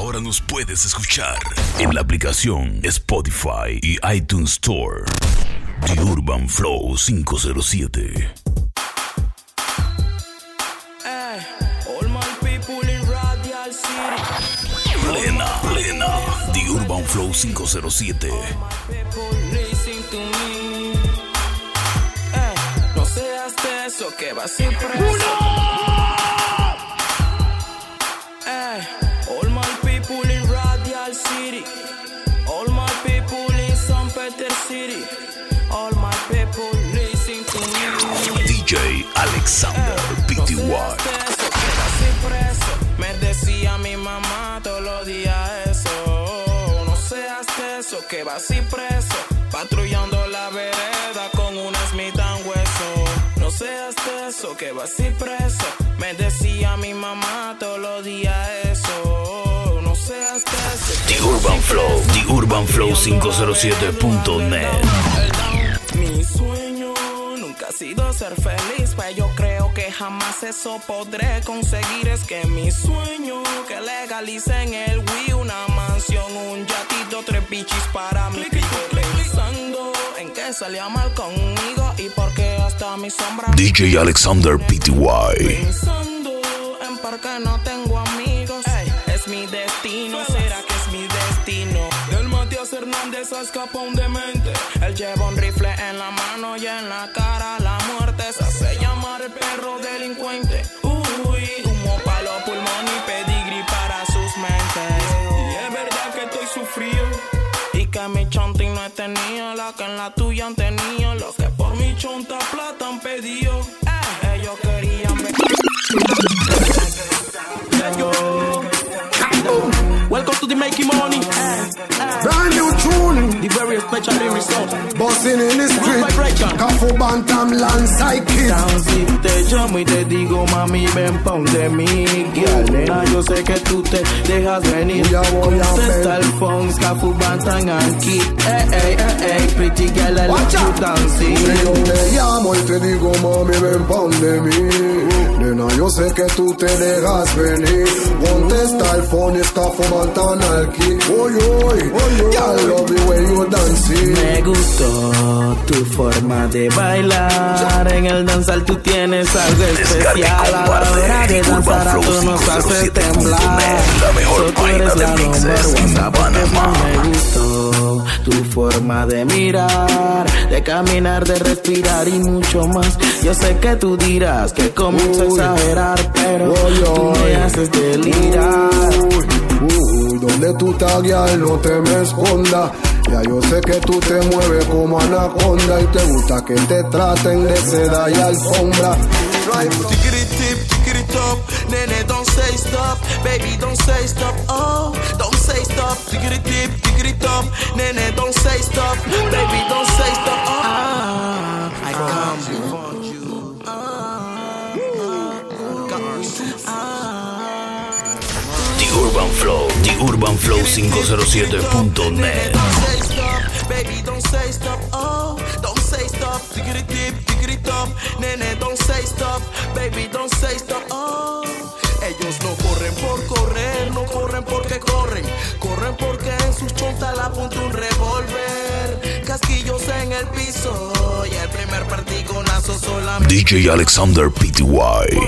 Ahora nos puedes escuchar en la aplicación Spotify y iTunes Store. The Urban Flow 507. All my people in Radial City. Plena, plena. The Urban Flow 507. People listen to me. Eh, no seas de eso que vas sin preso. Sin preso. Me decía mi mamá todos los días eso. No seas eso, que vas sin preso. Patrullando la vereda con una Smith and hueso. No seas eso, que vas sin preso. Me decía mi mamá todos los días eso. No seas eso. The Urban Flow. The Urban Flow 507.net. Mi sueño sido ser feliz, pero yo creo que jamás eso podré conseguir. Es que mi sueño que legalicen el Wii, una mansión, un yatito, tres bichis para mí. Pensando en que salía mal conmigo y porque hasta mi sombra. DJ Alexander PTY. Pensando en por qué no tengo amigos. es mi destino, será que es mi destino. Del Matías Hernández a escapa un demente. Él lleva un rifle en la mano y en la cara chonting no he tenido lo que en la tuya han tenido. Lo que por mi chonta plata han pedido. Eh, ellos querían ver. Let's go. Welcome to the making money. Brand new tune, The very special result. busting in the street. Cafu Bantam si te llamo y te digo mami ven ponte mi girl. Nena yo sé que tú te dejas venir. Voy a, voy Contesta el phone, Kid. Ey, ey, ey, ey, pretty girl I you dancing. Yo te llamo y te digo, mami, ven pon de mí. Nena, yo sé que tú te dejas venir. Contesta el phone, está fumando al kick. Oy, oy, ya love the way you dancing. Me gustó tu forma de bailar. En el danzal tú tienes algo especial. A la hora de danzar a todos nos hace temblar. La mejor So tú vaina eres de la mixes number one, en ¿sabes qué Panamá. más me gustó tu forma de mirar, de caminar, de respirar y mucho más. Yo sé que tú dirás que comienzo a exagerar, pero tú me haces delirar. Donde tú guial, no te me esconda. Ya yo sé que tú te mueves como anaconda y te gusta que te traten de seda y alfombra. Nene, don't say stop, baby, don't say stop, oh, don't say stop, tickety tip, tickety top, nene, don't say stop, baby, don't say stop, oh. Ah, I come Urban Flow, The Urban Flow 507.net. Don't say stop, baby, don't say stop, oh, don't say stop, tickety tip, tickety top, nene, don't say stop, baby, don't say stop, oh. Ellos no corren por correr, no corren porque corren, corren porque en sus chontas la apunta un revólver, casquillos en el piso y el primer partigonazo solamente DJ Alexander por PTY.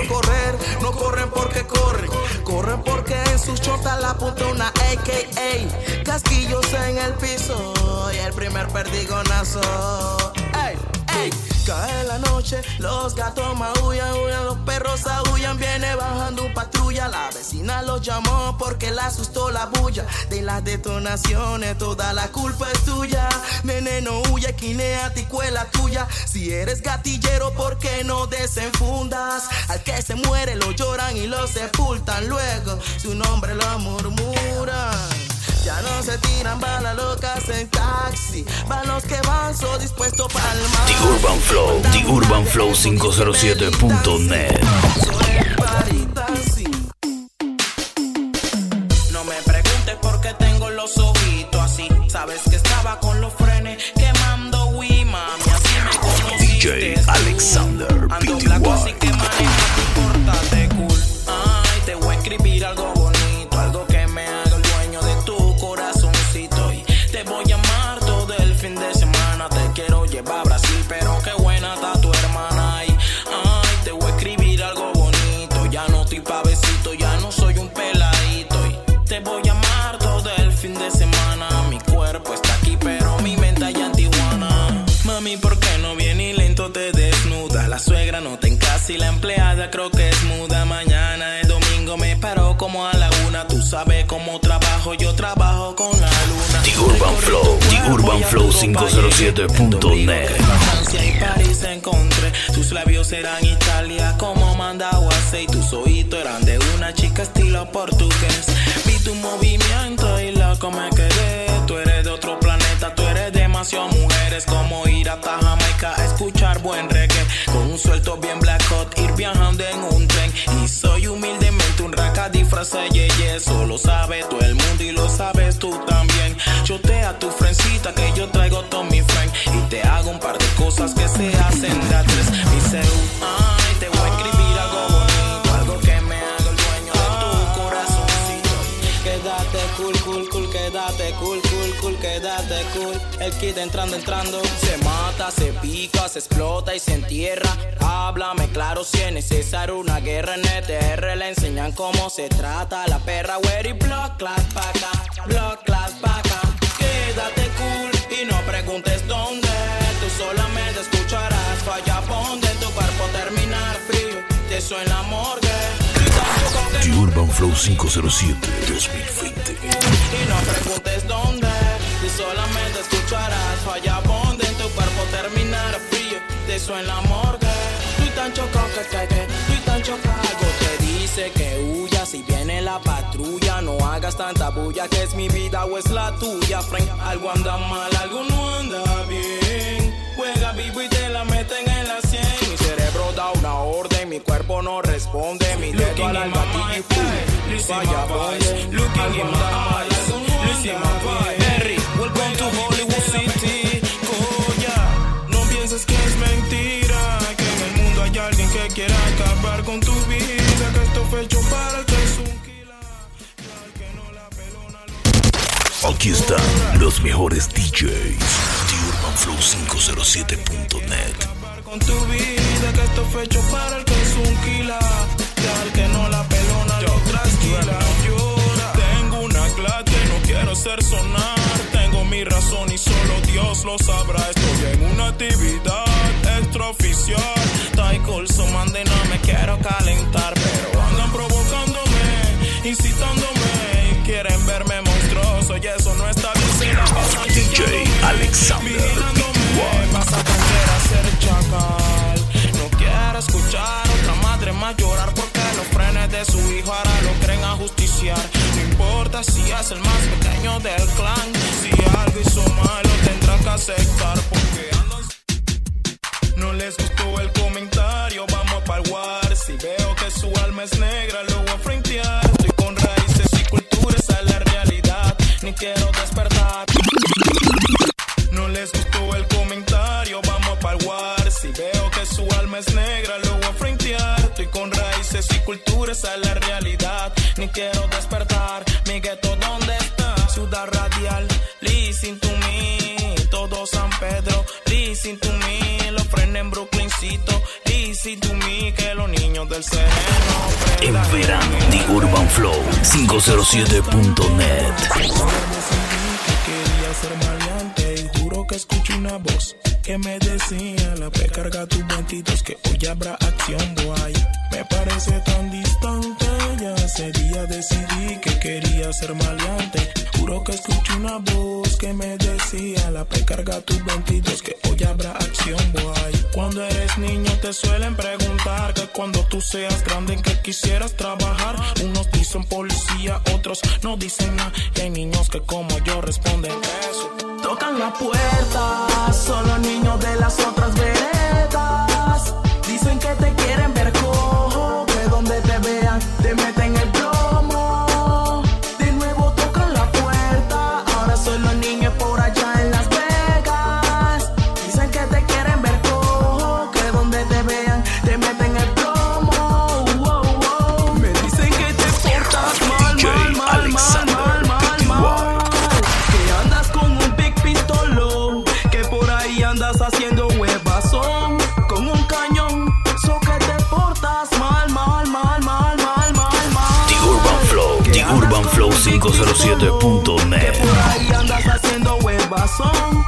correr, no corren porque corren, corren porque en sus chotas la apunta una AKA, casquillos en el piso y el primer perdigonazo. Ey, Cae la noche, los gatos maullan, aullan, los perros aullan, viene bajando un patrulla. La vecina los llamó porque le asustó la bulla. De las detonaciones, toda la culpa es tuya. Nene, no huye, quinea, ticuela tuya. Si eres gatillero, ¿por qué no desenfundas? Al que se muere lo lloran y lo sepultan luego. Su nombre lo murmuran. Ya no se tiran balas locas en taxi. Van los que van, so dispuestos para el mar. The Urban Flow, The Urban Flow 507.net. No me preguntes por qué tengo los ojitos así. Sabes que estaba con los frenes quemando Wii, mami. Así me. DJ Alexander Ando trabajo, yo trabajo con la luna. The Urban Flow, The Urban Flow 507.net. Francia y París encontré. Tus labios eran Italia, como mandaba y tus oídos eran de una chica estilo portugués. Yeye. Eso lo sabe todo el mundo y lo sabes tú también. Chotea tu frencita que yo traigo todo mi friend. Y te hago un par de cosas que se hacen de a tres. Mi quédate cool. El kid entrando, entrando. Se mata, se pica, se explota y se entierra. Háblame claro si es necesario una guerra en ETR. Le enseñan cómo se trata la perra, where y block, class, paca, block, class, paca. Quédate cool y no preguntes dónde. Tú solamente escucharás falla en tu cuerpo terminar frío. Te suena la morgue. Urban Flow 507 2020. y no preguntes dónde. Tú solamente escucharás falla bonde en tu cuerpo terminar frío. Te suena la morgue. Estoy tan chocado que que que estoy tan chocado. Algo te dice que huyas si viene la patrulla. No hagas tanta bulla que es mi vida o es la tuya. Algo anda mal, algo no anda bien. Juega vivo y te la meten en la 100. Mi cerebro da una orden, mi cuerpo no responde. Mi dedo al gatillo y bonde. Looking in my eyes. Listen my vibe. Que es mentira. Que en el mundo hay alguien que quiera acabar con tu vida. Que esto fue hecho para el que es un killer. Al que no la pelona lo Aquí están los mejores DJs. The Urban Flow 507.net. acabar con tu vida que esto fue hecho para el que es un kila al que no la pelona lo trasquila llora tengo una clase no quiero ser sonar tengo mi razón Dios lo sabrá estoy en una actividad extraoficial. Taikol so mande no me quiero calentar pero andan provocándome incitándome. Y quieren verme monstruoso y eso no está bien. DJ Alexander vas a aprender a ser chacal. No quiero escuchar otra madre más llorar porque los frenes de su hijo ahora lo creen ajusticiar. No importa si es el más pequeño del clan, si algo hizo malo tendrá que aceptar porque no les gustó el comentario, vamos pa'l war. Si veo que su alma es negra, lo voy a frentear. Estoy con raíces y cultura, esa es la realidad. Ni quiero despertar. No les gustó el comentario, vamos pa'l war. Si veo que su alma es negra, lo voy a frentear. Estoy con raíces y cultura, esa es la realidad. Ni quiero despertar. En verano, The Urban Flow 507.net. que quería ser maleante y juro que escuché una voz que me decía la P carga tus ventitos que hoy habrá acción boy me parece tan distante ya ese día decidí que quería ser maleante. Juro que escuché una voz que me decía la P carga tus ventitos que hoy habrá acción boy cuando eres niño te suelen preguntar cuando tú seas grande en que quisieras trabajar. Unos dicen policía otros no dicen nada. Hay niños que como yo responden eso. Tocan la puerta, huevazón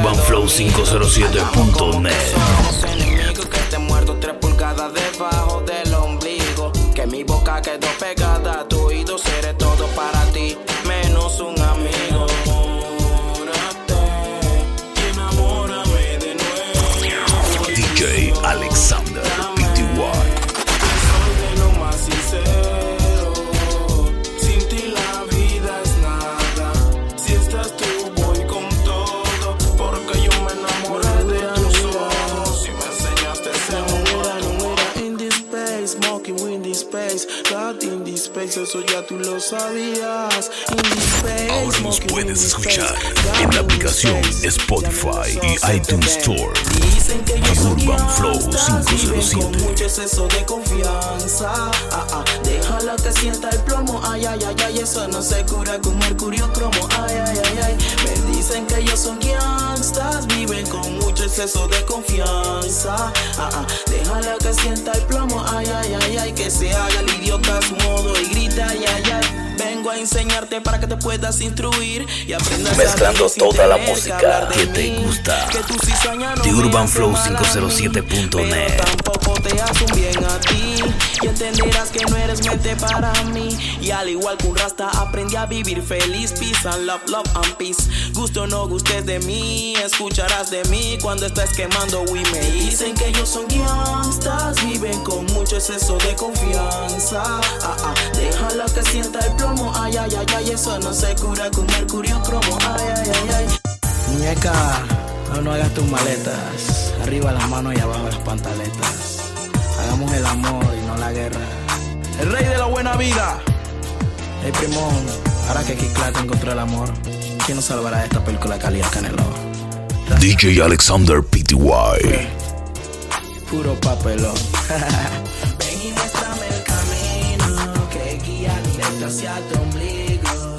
UrbanFlow507.net puedes escuchar en la aplicación Spotify y iTunes Store. The Urban Flow gangsta, viven 507. Con mucho exceso de confianza. Déjala que sienta el plomo. Ay, ay, ay, ay, eso no se cura con mercurio cromo. Ay, ay, ay, ay. Me dicen que ellos son gangsters, viven con mucho exceso de confianza. Ah, ah, déjala que sienta el plomo. Ay, ay, ay, ay, que se haga el idiota a su modo y grita, ay, ay. Vengo a enseñarte para que te puedas instruir y aprendas a Mezclando sin toda la que música de que te gusta. Que no The me Urban Flow mal a mí, 507.net. te hace un bien a ti. Y entenderás que no eres mente para mí. Y al igual que un rasta aprendí a vivir feliz. Peace and love love and peace. Gusto o no gustes de mí escucharás de mí cuando estés quemando y me dicen que ellos son gangsters viven con mucho exceso de confianza. Ah, ah, déjala que sienta el plomo. Ay ay ay ay eso no se cura con mercurio cromo. Ay ay ay ay. Muñeca, no, no hagas tus maletas. Arriba las manos y abajo las pantaletas. El amor y no la guerra. El rey de la buena vida. El primón, ahora que Kid Clark encontró el amor, ¿quién nos salvará de esta película calidad Canelo? DJ Alexander PTY. Puro papelón. Ven y muéstrame el camino que guía directo hacia tu ombligo.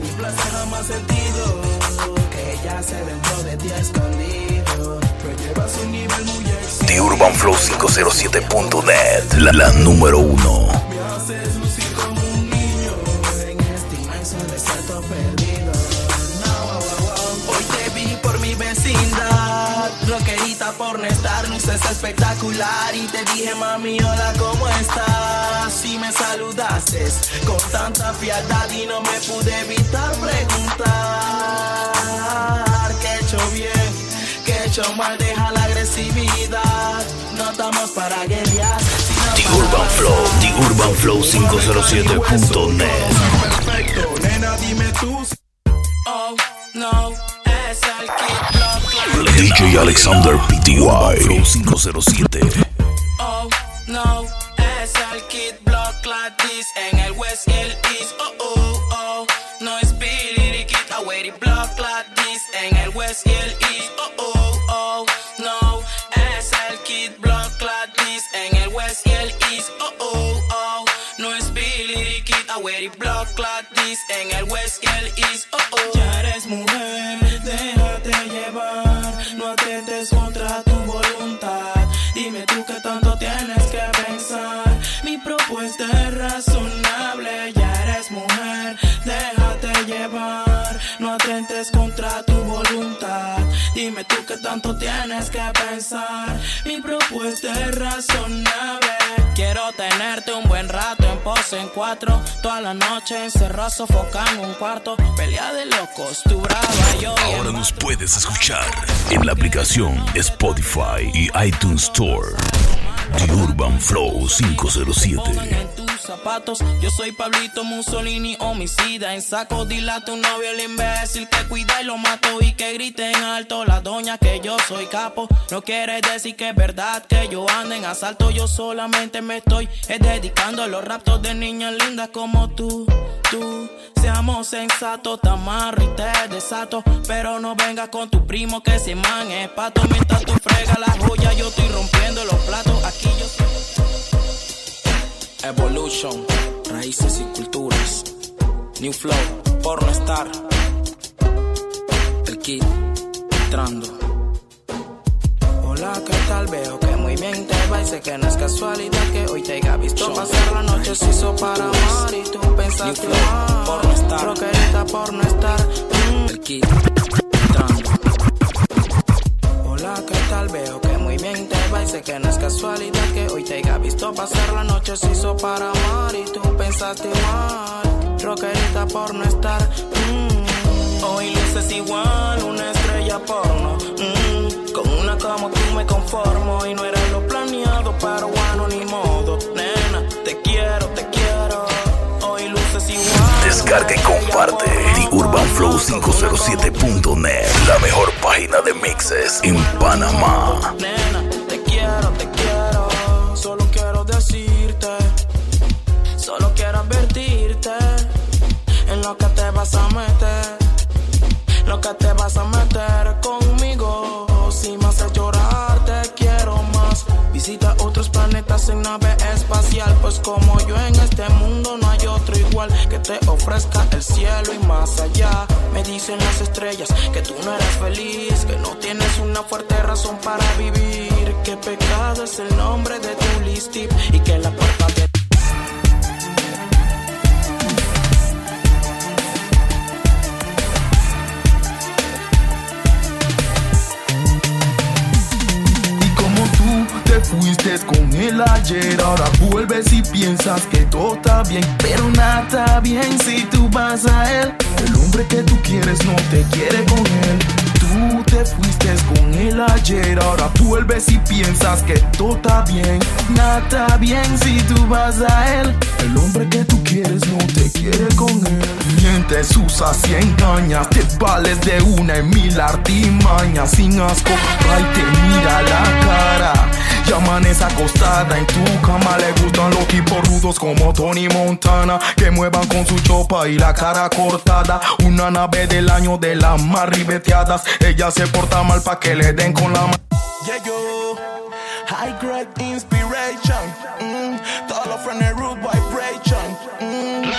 Mi placer jamás sentido ya se dentro de ti escondido. Me llevas un nivel muy exigido. The Urban Flow 507.net. La, la número uno. Me haces lucir como un niño en este inmenso desierto perdido. No, wow, wow, wow. Hoy te vi por mi vecindad, rockerita por no estar, luces espectacular y te dije mami hola cómo estás. Si me saludaste con tanta frialdad y no me pude evitar preguntar qué he hecho bien, qué he hecho mal, deja la agresividad. No estamos para guerrear. The Urban Flow, The Urban Flow 507.net. Perfecto, nena, dime tú. Oh, no, DJ Alexander PTY. Flow 507. Oh, no, es el Kid Block like this en el West el East. Oh, oh, oh, no es Billy the Kid, I wear the block like this en el West y el East. Oh, oh, oh, no, es el Kid Block like this en el West y el East. Oh, oh, oh, no es Billy the Kid, I wear the block like en el West y el East. Oh, oh. Ya eres mujer, déjate llevar, no atentes contra tu voluntad. Dime tú qué tanto tienes que pensar. Mi propuesta es razonable. Ya eres mujer, déjate llevar. No atentes contra tu voluntad. Dime tú qué tanto tienes que pensar. Mi propuesta es razonable. Quiero tenerte un buen rato en cuatro. Toda la noche encerrado, sofocando un cuarto. Pelea de locos, tu brava, yo. Ahora nos puedes escuchar en la aplicación Spotify y iTunes Store. The Urban Flow 507. Zapatos. Yo soy Pablito Mussolini, homicida. En saco dilata un novio el imbécil que cuida y lo mato. Y que grite en alto la doña que yo soy capo. No quiere decir que es verdad que yo ando en asalto. Yo solamente me estoy dedicando a los raptos de niñas lindas como tú. Tú, seamos sensatos, te amarro y te desato. Pero no vengas con tu primo que se man es pato. Mientras tú frega la joya, yo estoy rompiendo los platos. Aquí yo Evolution, raíces y culturas. New Flow, porno star. El kit, entrando. Hola, ¿qué tal? Veo que muy bien te va y sé que no es casualidad que hoy te haya visto pasar la noche se hizo para amar y tú pensaste mal. Porno star. Rockerita, porno star. Mm. El kit, entrando. Hola, ¿qué tal? Veo que muy bien te va y sé que no es casualidad que hoy te haya visto pasar la noche se hizo para amar y tú pensaste mal. Rockerita por no estar. mm. Hoy luces igual, una estrella porno. mm. Con una como tú me conformo y no era lo planeado, pero bueno, ni modo. Descarga y comparte TheUrbanFlow507.net, la mejor página de mixes en Panamá. Nena, te quiero, te quiero. Solo quiero decirte. Solo quiero advertirte. En lo que te vas a meter. En nave espacial. Pues como yo en este mundo no hay otro igual que te ofrezca el cielo y más allá. Me dicen las estrellas que tú no eres feliz, que no tienes una fuerte razón para vivir. Que pecado es el nombre de tu listip y que la puerta de él ayer, ahora vuelves y piensas que todo está bien, pero nada está bien si tú vas a él. El hombre que tú quieres no te quiere con él. Tú te fuiste con él ayer, ahora vuelves y piensas que todo está bien. Nada está bien si tú vas a él. El hombre que tú quieres no te quiere con él. Mientes, usas y engañas, te vales de una en mil artimañas. Sin asco, va y te mira la cara. Y amanece acostada en tu cama. Le gustan los tipos rudos como Tony Montana. Que muevan con su chopa y la cara cortada. Una nave del año de las más ribeteadas. Porta mal pa' que le den con la mano. Yeah, yo. High grade inspiration. Mm. Todos los frenes root vibration. Mm.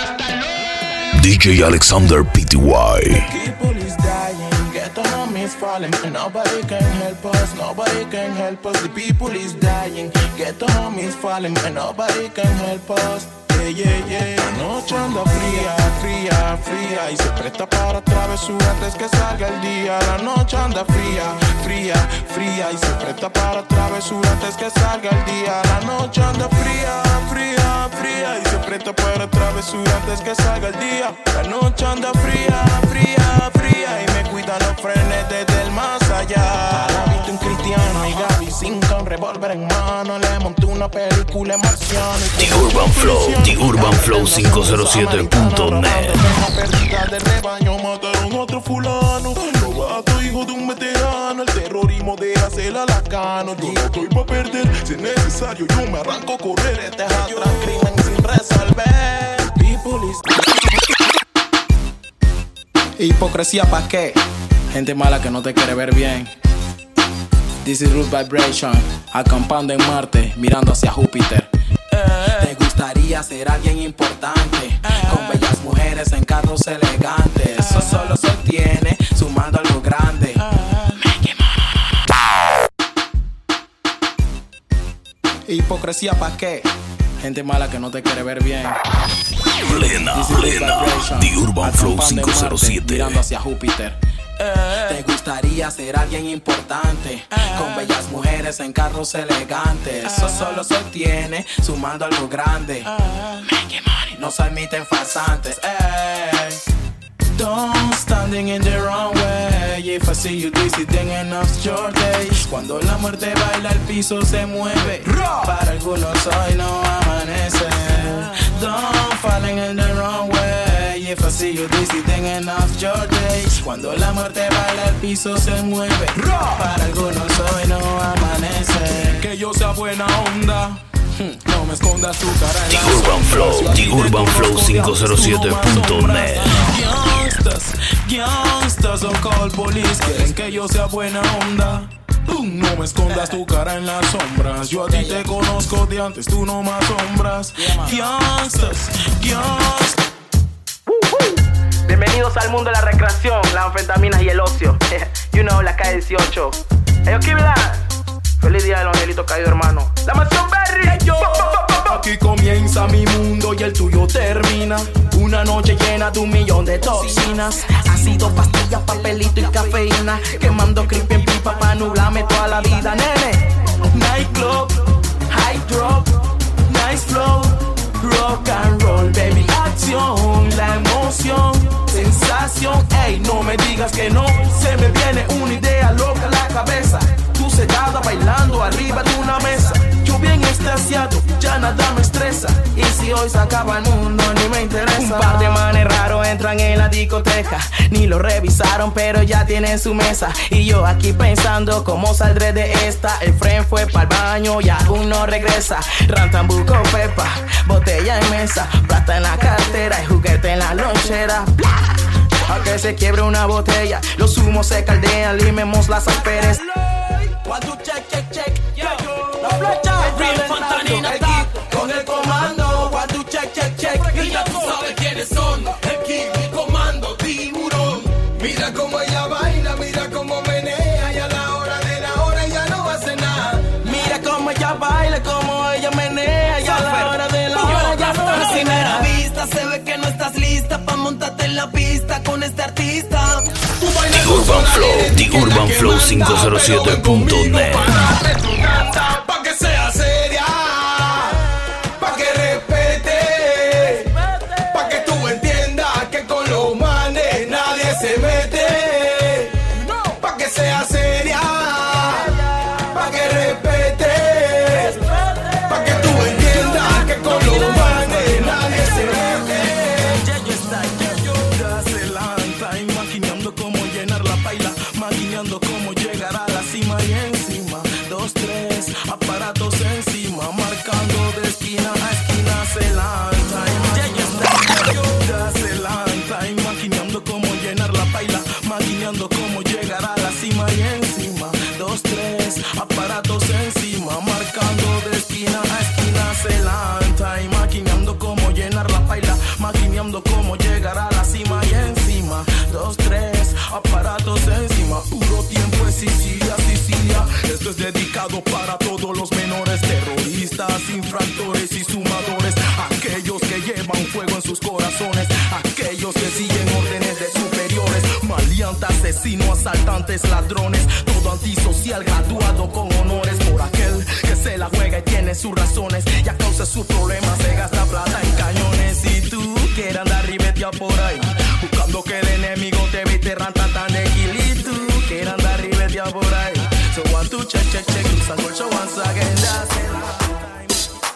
DJ Alexander PTY. People is dying, get on is falling, and nobody can help us, nobody can help us. The people is dying, get on is falling, and nobody can help us. La noche anda fría, fría, fría y se presta para travesura antes que salga el día. La noche anda fría, fría, fría y se presta para travesura antes que salga el día. La noche anda fría, fría, fría y se presta para travesura antes que salga el día. La noche anda fría, fría, fría y me cuidan los frenes desde el más allá. La visto un cristiano y Gaby sin con revólver en mano. Le monté una película y The Urban Flow, The Urban Flow 507.net. Una pérdida de rebaño, mataron a otro fulano. Robato, hijo de un veterano. El terrorismo deja ser alacano. Yo no estoy pa' perder, si es necesario, yo me arranco a correr. Este es atrás, crimen sin resolver. People is Hipocresía pa' qué? Gente mala que no te quiere ver bien. This is Root Vibration, acampando en Marte, mirando hacia Júpiter. Te gustaría ser alguien importante, con bellas mujeres en carros elegantes. Eso solo se obtiene sumando algo grande. Hipocresía pa' qué? Gente mala que no te quiere ver bien. Plena, plena. The Urban Flow acampando en Marte, 507. Mirando hacia Júpiter. Te gustaría ser alguien importante, con bellas mujeres en carros elegantes. Eso solo se obtiene sumando algo grande. No se admiten farsantes. Don't standing in the wrong way. If I see you dizzy, then enough's your day. Cuando la muerte baila, el piso se mueve. Para algunos hoy no amanece. Don't falling in the wrong way. If I see you dizzy, thinking of your days. Cuando la muerte baila, el piso se mueve. Para algunos hoy no amanece. Que yo sea buena onda. Hmm, No me escondas tu cara en The la Urban sombra. Flow, The Urban Flow conozco de antes, tú no me 507.net. asombras. Youngstas, youngstas son call police. Quieren que yo sea buena onda. No me escondas tu cara en las sombras. Yo a ti te conozco de antes, tú no me asombras. Youngstas, youngstas. Bienvenidos al mundo de la recreación, las anfetaminas y el ocio. you know, la calle 18. Hey, Kimila. Feliz día del angelito caído, hermano. La mansión Berry. yo. Aquí comienza mi mundo y el tuyo termina. Una noche llena de un millón de toxinas. Ácido, pastillas, papelito y cafeína. Quemando creepy en pipa pa' nublarme toda la vida, nene. Nightclub, high drop, nice flow. Rock and roll, baby, acción, la emoción, sensación. Ey, no me digas que no, se me viene una idea loca a la cabeza. Tú sentada bailando arriba de una mesa. Yo bien extasiado, ya nada me estresa. Y si hoy se acaba el mundo, ni me interesa. Un par de manes raros entran en la discoteca. Ni lo revisaron, pero ya tienen su mesa. Y yo aquí pensando cómo saldré de esta. El friend fue para el baño y aún no regresa. Rantambuco, pepa, botella en mesa. Plata en la cartera y juguete en la lonchera. Bla. A que se quiebre una botella, los humos se caldean, limemos las asperes. check, check, check, La flecha, reventando el kit con el comando. One, two, check, check, check. Y ya tú sabes quiénes son. El King, el comando, tiburón. Mira cómo ella baila, mira cómo menea. Y a la hora de la hora ella no hace nada. Mira cómo ella baila, cómo ella menea. Y a la hora de la hora ya no A hace nada. vista se ve que no estás lista pa' montarte en la pista con este artista. Tú bailas The Urban Flow, The Urban Flow manda, 507.net. sea seria, pa' que respete, pa' que tú entiendas que con los manes nadie se mete. Pa' que sea seria, pa' que respete, pa' que tú entiendas que con los manes nadie se mete. Maquinando cómo llenar la paila, maquinando cómo para todos los menores terroristas, infractores y sumadores. Aquellos que llevan fuego en sus corazones. Aquellos que siguen órdenes de superiores. Maleantes, asesinos, asaltantes, ladrones. Todo antisocial graduado con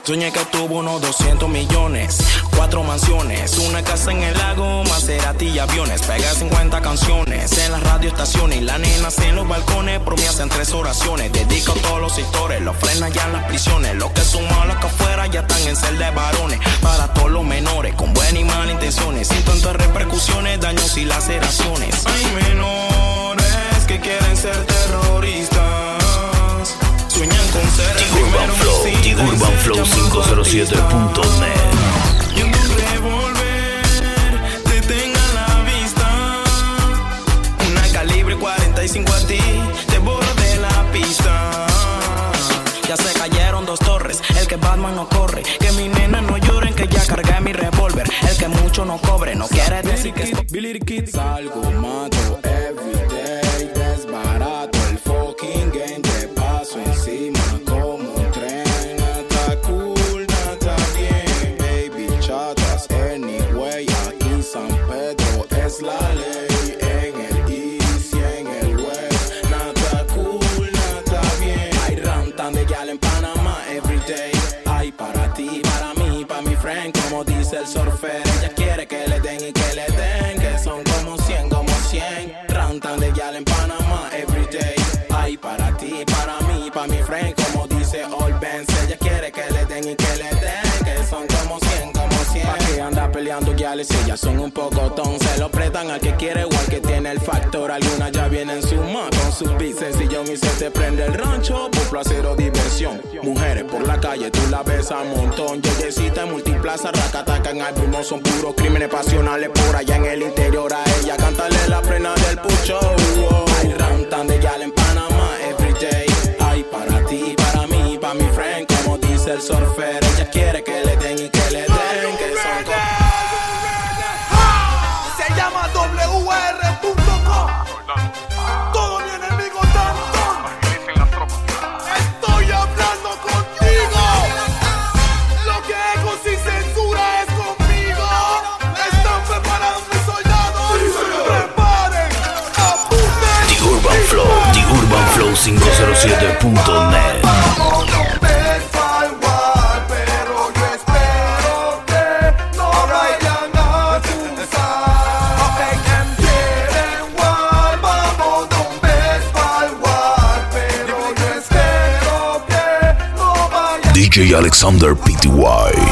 Soñé que tuvo unos 200 millones, cuatro mansiones, una casa en el lago, Maserati y aviones. Pegué 50 canciones en las radioestaciones y las nenas en los balcones. Por mí hacen tres oraciones. Dedico a todos los sectores, los frenan ya en las prisiones. Los que son malos que afuera ya están en celda de varones. Para todos los menores, con buenas y malas intenciones. Sin tantas repercusiones, daños y laceraciones. Hay menores que quieren ser terroristas. Sueñan con ser el The Urban Flow, The Urban Flow llamado artista. 507.net. Y un revólver te tenga a la vista. Una calibre 45 a ti, te borro de la pista. Ya se cayeron dos torres, el que Batman no corre. Que mi nena no lloren, que ya cargué mi revólver. El que mucho no cobre, no quiere decir que esto. Salgo, mato, everyday, rantan de ellas son un poco ton. Se lo prestan al que quiere o al que tiene el factor. Algunas ya vienen suma con sus beats sencillo y se te prende el rancho por placer o diversión. Mujeres por la calle, tú la ves a montón. Yeyecita en multiplaza, racataca en primo son puros crímenes pasionales por allá en el interior. A ella cántale la frena del pucho. Hay rantan de gal en Panamá everyday. Ay, para ti, para mí, para mi friend, como dice el surfer. Ella quiere que le den y DJ Alexander PTY.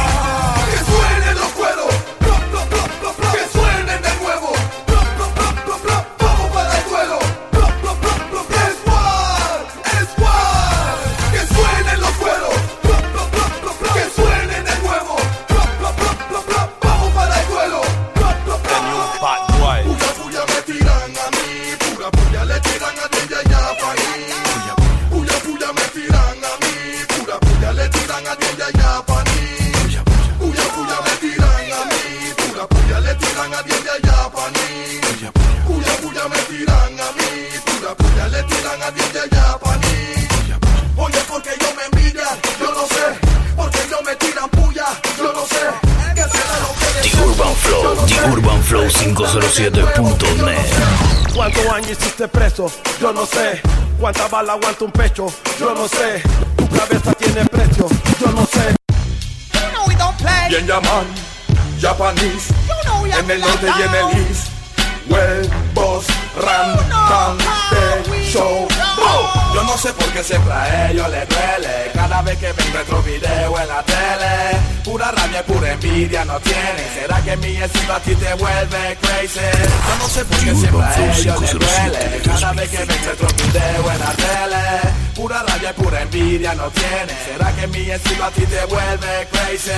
107.net. ¿Cuántos años hiciste preso? Yo no sé. ¿Cuánta bala aguanta un pecho? Yo no sé. Tu cabeza tiene precio. Yo no sé. You know we en en el norte y en el east. Huevos, ram, tan, show. Yo no sé por qué siempre a ellos les duele. Cada vez que ven retro video en la tele Pura rabia y pura envidia no tienen ¿Será que mi estilo a ti te vuelve crazy? Yo no sé por qué siempre a ellos les duele. Cada vez que ven retro video en la tele Pura rabia y pura envidia no tienen ¿Será que mi estilo a ti te vuelve crazy?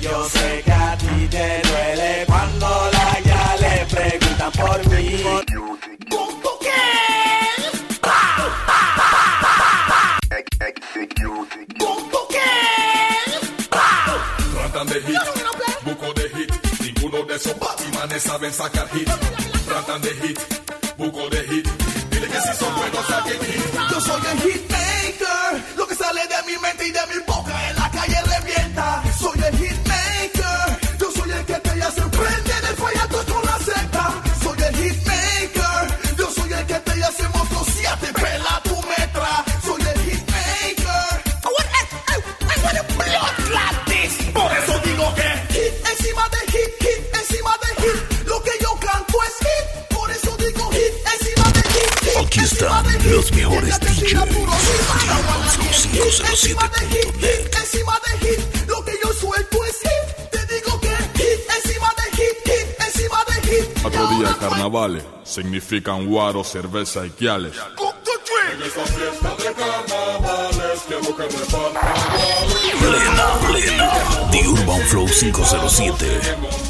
Yo sé que a ti te duele Cuando la ya le preguntan por mí Saben sacar hit. Tratan de hit, significan guaro, cerveza y quiales. En esta Plena, plena. The Urban Flow 507.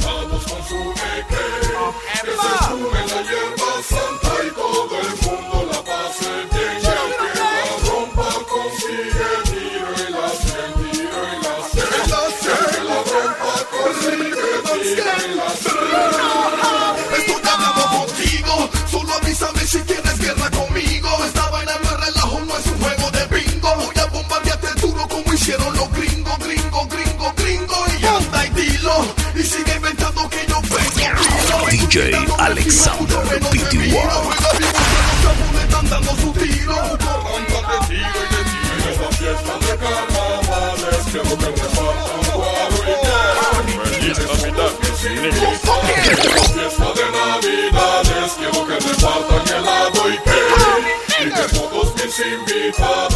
Oh.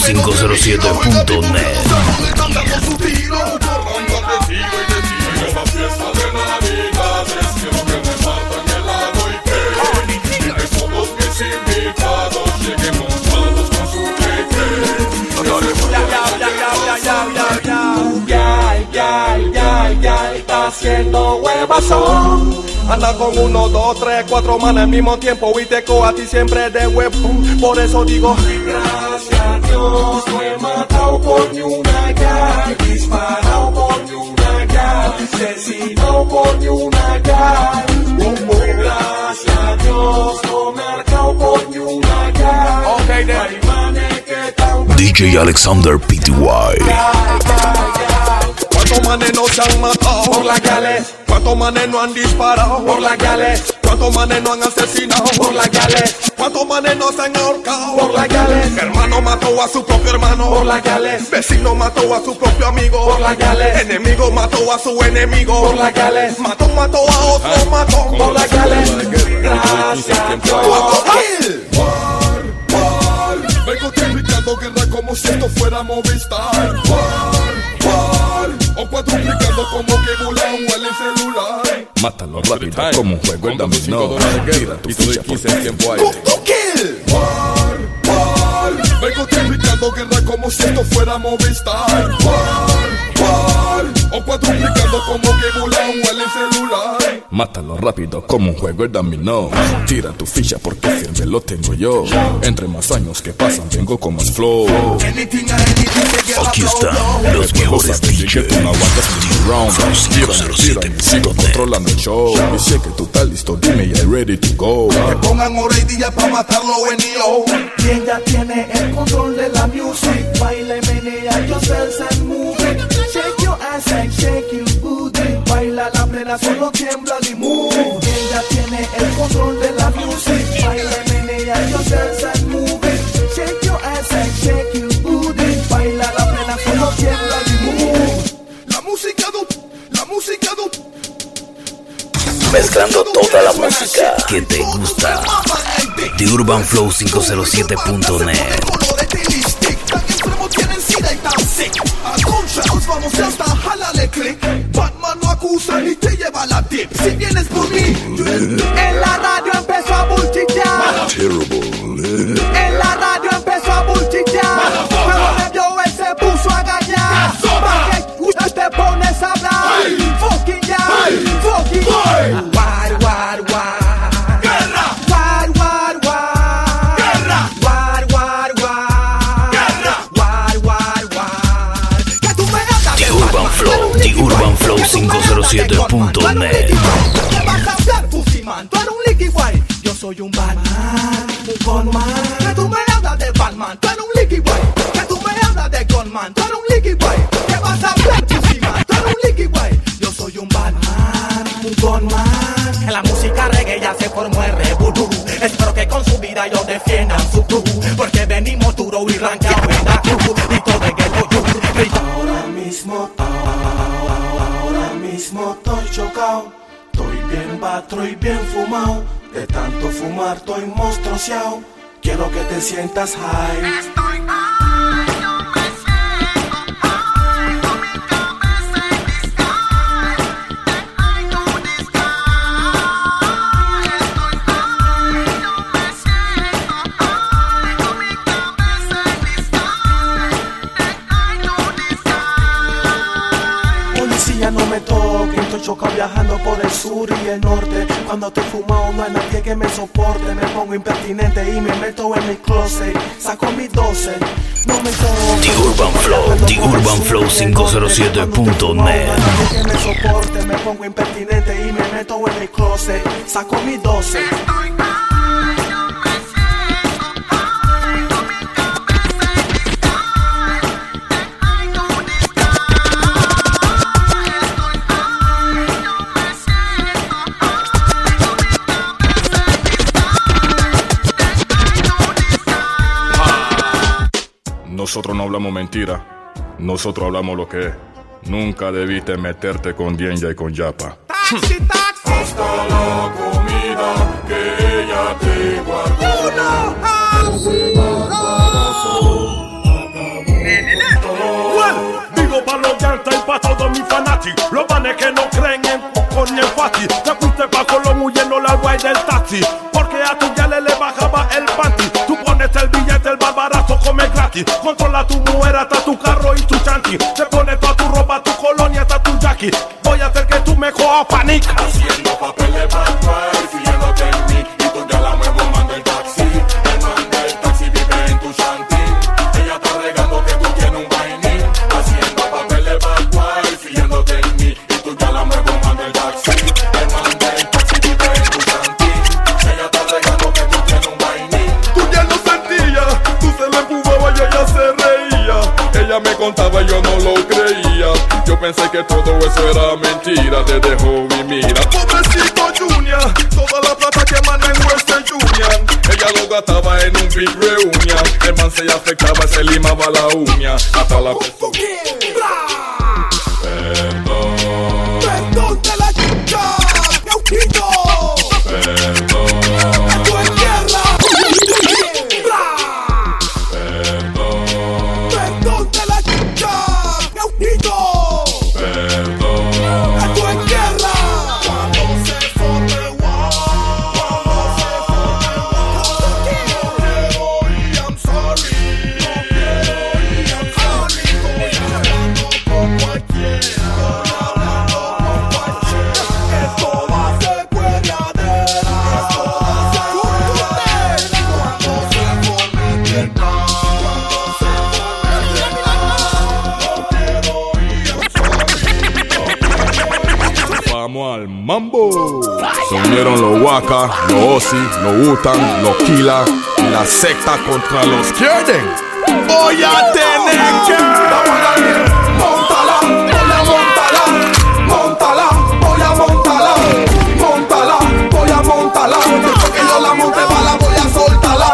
507.net. haciendo huevazón. Anda con uno, dos, tres, cuatro manos al mismo tiempo y te a ti siempre de huevo. Por eso digo no he matado por ni una gal, disparado por ni una gal, asesinado por ni una gal. Gracias a Dios, no me he marcado por ni una gal. Okay, Hay manes que están DJ Alexander Pty. ¿Cuántos manes no se han matado por las gales? ¿Cuántos manes no han disparado por las gales? ¿Cuántos manes no han asesinado por las gales? ¿Cuántos manes no se han ahorcado por las gales? Hermano mató a su propio hermano por las gales. Vecino mató a su propio amigo por las gales. Enemigo mató a su enemigo por las gales. Mató, mató a otro, mató por las gales. Gracias a Dios. Vengo triplicando guerra como si esto fuera Movistar. War, war. O cuadruplicando como que volaba en el celular. Mátalo rápido como un juego el dominó. Tira tu ficha por tiempo ahí. War, war. Vengo triplicando guerra como si esto fuera Movistar. War, war. O cuadruplicando como que volaba en el celular. Mátalo rápido como un juego el dominó. Tira tu ficha porque firme lo tengo yo. Entre más años que pasan vengo con más flow. Aquí están los mejores DJ. Tú no aguantas ni un round. Tira, tira sigo 507.net. controlando el show. Y sé que tú estás listo, dime ya ready to go. Pongan oreilla para matarlo en EO. Quien ya tiene el control de la music Baila y menea yourself and move it Shake your ass and shake booty Plena, solo tiembla y move ya tiene el control de la music. Baila menea yourself and move it Shake your ass and shake your booty. Baila la plena, solo tiembla y move La música do, la música do. Mezclando toda la música. que te gusta. The Urban Flow 507.net. vamos jálale click. Batman no acusa ni te lleva la tip. Si vienes por mí, En la radio empezó a bulchitear En la radio empezó a bulchitear Pero vio él se puso a gallar. Que te pones a hablar. Fucking ya, fucking Flow507.net ¿Qué vas a hablar, Pusiman? Tú eres un Licky White Yo soy un Batman, un Goldman Que tú me hablas de Batman Tú eres un Licky White Que tú me hablas de Goldman Tú eres un Licky White ¿Qué vas a hablar, Pusiman? Tú eres un Licky White Yo soy un Batman, un Goldman En la música reggae ya se formó el revolú Espero que bien batro y bien fumado. De tanto fumar estoy monstruoseado. Quiero que te sientas high. Chocado viajando por el sur y el norte. Cuando estoy fumado no hay nadie que me soporte. Me pongo impertinente y me meto en mi closet. Saco mi 12. No me. The Urban Flow, The Urban Flow 507.net. Que me soporte, me pongo impertinente y me meto en mi closet. Saco mi 12. Nosotros no hablamos mentira, nosotros hablamos lo que es. Nunca debiste meterte con Dienja y con Yapa. Hasta la comida que ella te guardó. Digo para los yantas y para todos mis fanáticos Los manes que no creen en poco ni en fácil Te fuiste pa' Colón huyendo la guay del taxi Controla tu mujer hasta tu carro y tu chanti Te pones toda tu ropa, tu colonia hasta tu jackie. Voy a hacer que tú me cojas panica. Haciendo Y tú pensé que todo eso era mentira, te dejó mi mira. Pobrecito Junior, toda la plata que manda en Western Union. Ella lo gastaba en un big reunion. El man se afectaba, se limaba la uña. Hasta la Waka, los Osi, los los y la secta contra los Kierden. Voy a tener que. Montala, voy a montarla, montala, voy a montarla, montala, voy a montarla, después que yo la monte va la voy a soltarla,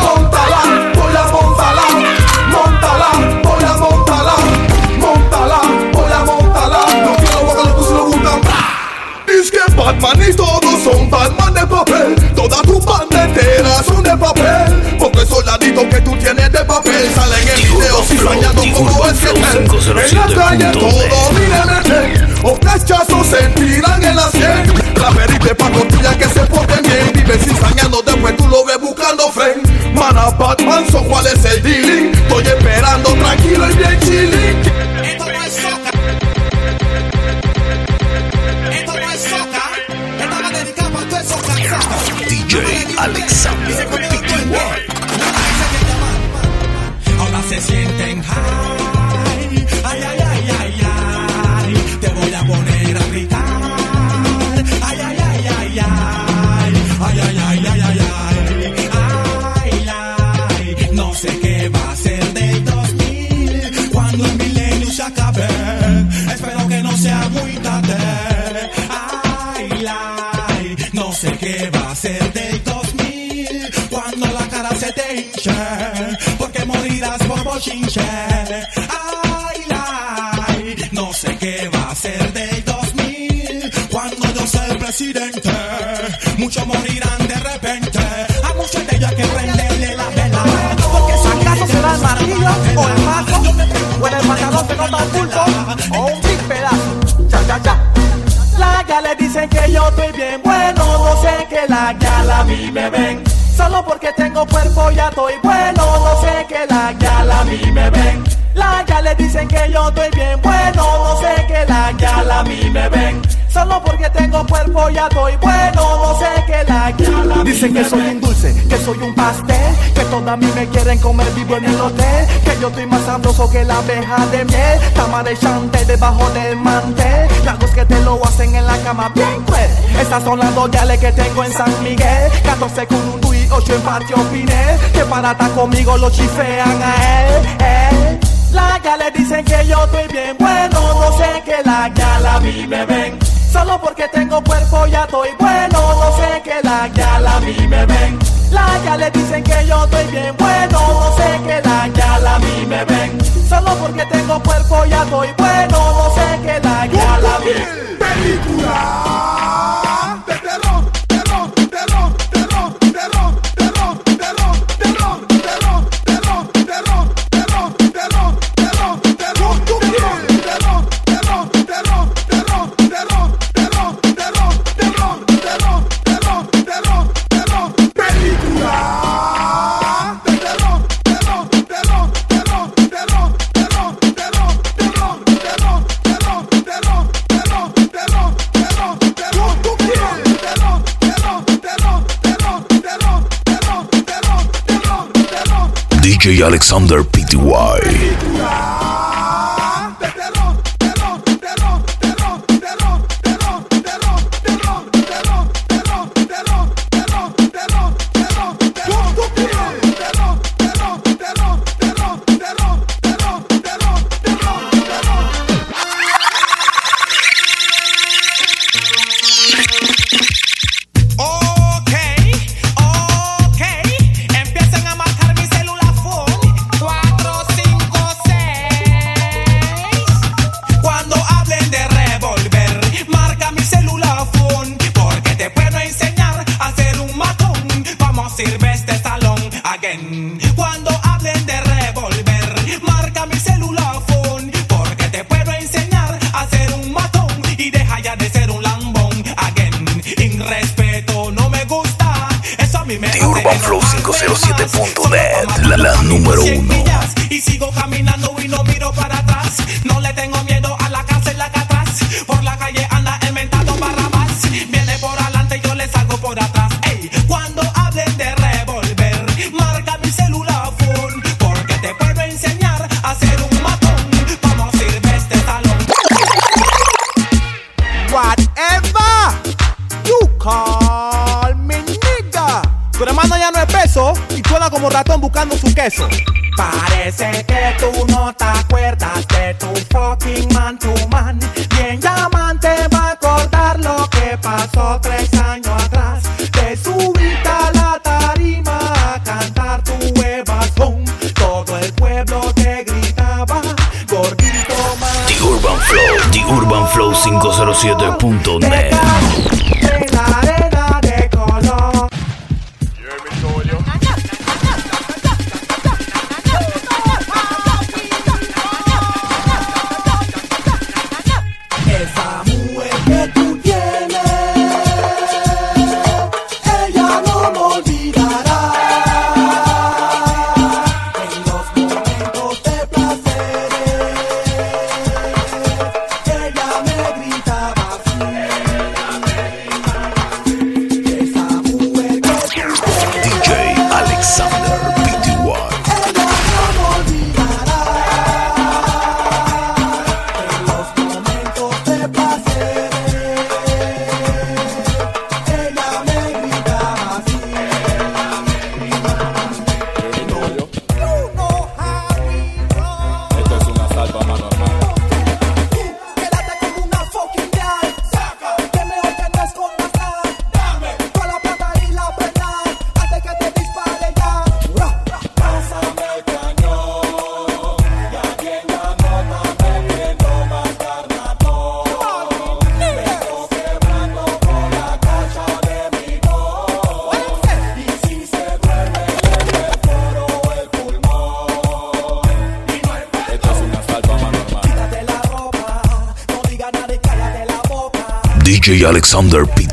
montala, voy a montarla, montala, voy a montarla, montala, voy a montarla, no quiero que los se lo gustan, Dice que Batman que tú tienes de papel salen en videos y soñando como ese En la calle todo miren Otras chazos se tiran en la sien. La perite pa' costilla que se porten bien. Viven cizañando, después tú lo ves buscando friend. Mana Batman, so cuál es el dealing. Estoy esperando tranquilo y bien chilling. Sienten high. Yo estoy bien bueno, no sé que la gal a mí me ven. Solo porque tengo cuerpo ya estoy bueno, no sé que la gal a mí me ven. La ya le dicen que yo estoy bien bueno, no sé que la ya a mí me ven. Solo porque tengo cuerpo ya estoy bueno, no sé que la ya a Dicen que soy un dulce, que soy un pastel, que todas a mí me quieren comer vivo en el hotel, que yo estoy más sabroso que la abeja de miel, cama de chante debajo del mantel, los que te lo hacen en la cama bien cruel. Estas son las que tengo en San Miguel, 14 con un Dui, 8 en patio Pinel, que para estar conmigo lo chifean a él, él. La ya le dicen que yo estoy bien bueno, no sé que la ya a mí me ven. Solo porque tengo cuerpo ya estoy bueno, no sé que la ya a mí me ven. Ya le dicen que yo estoy bien bueno, no sé que la a mí me ven. Solo porque tengo cuerpo ya estoy bueno, no sé que la ya a mí. Película DJ Alexander Pty. 107.9 Alexander P.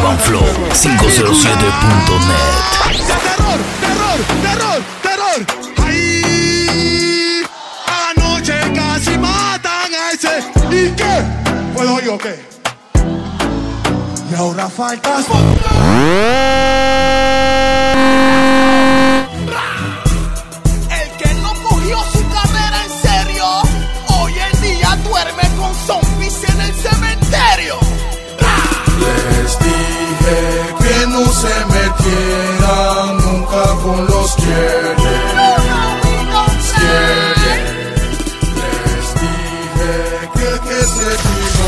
urbanflow507.net. Terror, terror, terror, terror. Ahí anoche casi matan a ese. ¿Y qué? ¿Puedo yo qué? Y ahora faltas. Nunca con los quiere. Les dije que, que se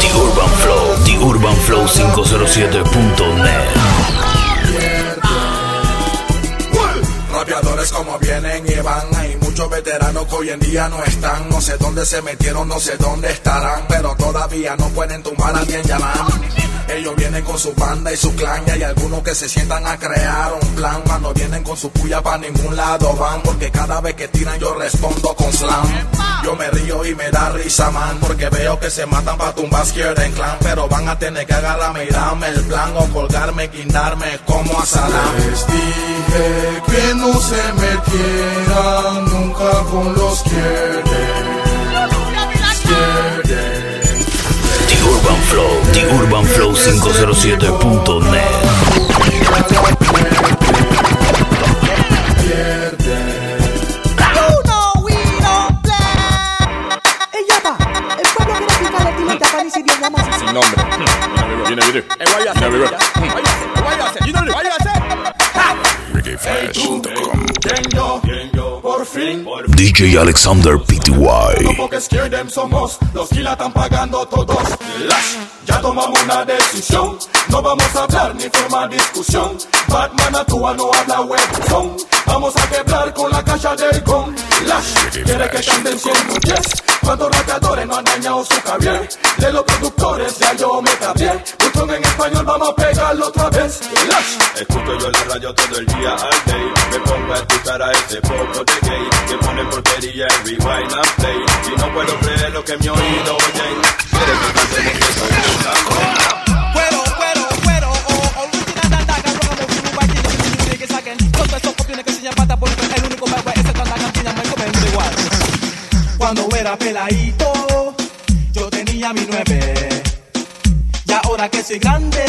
The Urban Flow, The Urban Flow 507.net. Rapeadores como vienen y van, hay muchos veteranos que hoy en día no están, no sé dónde se metieron, no sé dónde estarán, pero todavía no pueden tumbar a bien llamar. Ellos vienen con su banda y su clan y hay algunos que se sientan a crear un plan cuando vienen con su puya para ningún lado van porque cada vez que tiran yo respondo con slam. Yo me río y me da risa man porque veo que se matan para tumbar Scared en clan pero van a tener que agarrarme y darme el plan o colgarme, guindarme como a salam. Les dije que no se metieran nunca con los quiere. The Urban Flow, The Urban Flow 507.net. You know we don't play. Ey, ya va. El pueblo quiere picar el timón de acá, ni si bien llama así. Sin nombre. You know do. Hey, why you say? Why you say? Why you say? You know why you say? ReggaeFlash.com. ¿Quién yo? Por fin. DJ Alexander PTY. Porque scared them somos, los que la están pagando todos. Lash, ya tomamos una decisión. No vamos a hablar ni formar discusión. Batman actúa, no habla webson. Vamos a quebrar con la caja del gon. Lash, quiere que canten siendo yes. Cuántos rapeadores no han dañado su caviar. De los productores ya yo me cambié. Botón en español, vamos a pegarlo otra vez. Lash. Escucho yo la radio todo el día al day. Me pongo a escuchar a ese poco de gay que pone porquería en rewind and play. Y no puedo creer lo que mi oído oye. Cuando era peladito, yo tenía mi nueve. Y ahora que soy grande,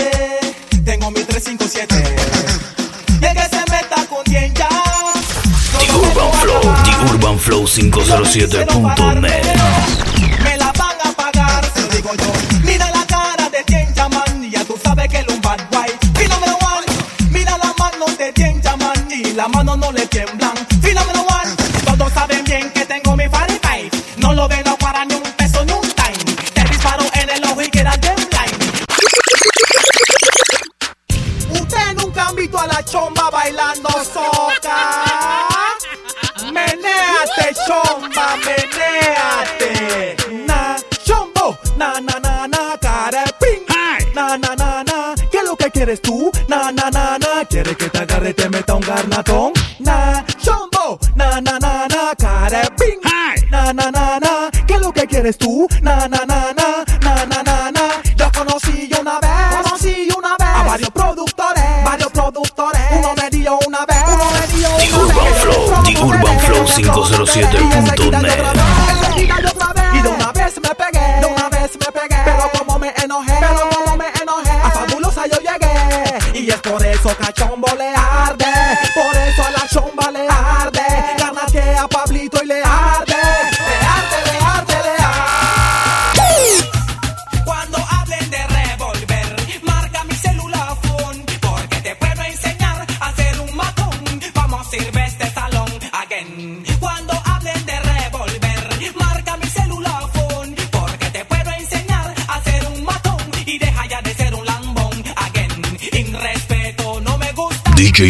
tengo mi 357. Y el que se meta con 10 ya. The Urban Flow, The Urban Flow 507.net. tiemblan. Fenómeno one, todos saben bien que tengo mi 45. No lo vendo para ni un peso ni un time. Te disparo en el ojo y quedas bien blind. Usted nunca han visto a la chomba bailando soca. Menéate, chomba, menéate. Na, chombo, na, na, na, na, cara de ping. Na, na, na, na, ¿qué es lo que quieres tú? Na, na, na, na, ¿quieres que te agarre y te meta un garnatón? ¿Qué es lo que quieres tú? Na, na, na, na, na, na, na, na. Yo conocí una vez, conocí una vez a varios productores, varios productores. Uno me dio una vez, uno me dio The una Urban vez. Flow, The Urban Flow 507.net.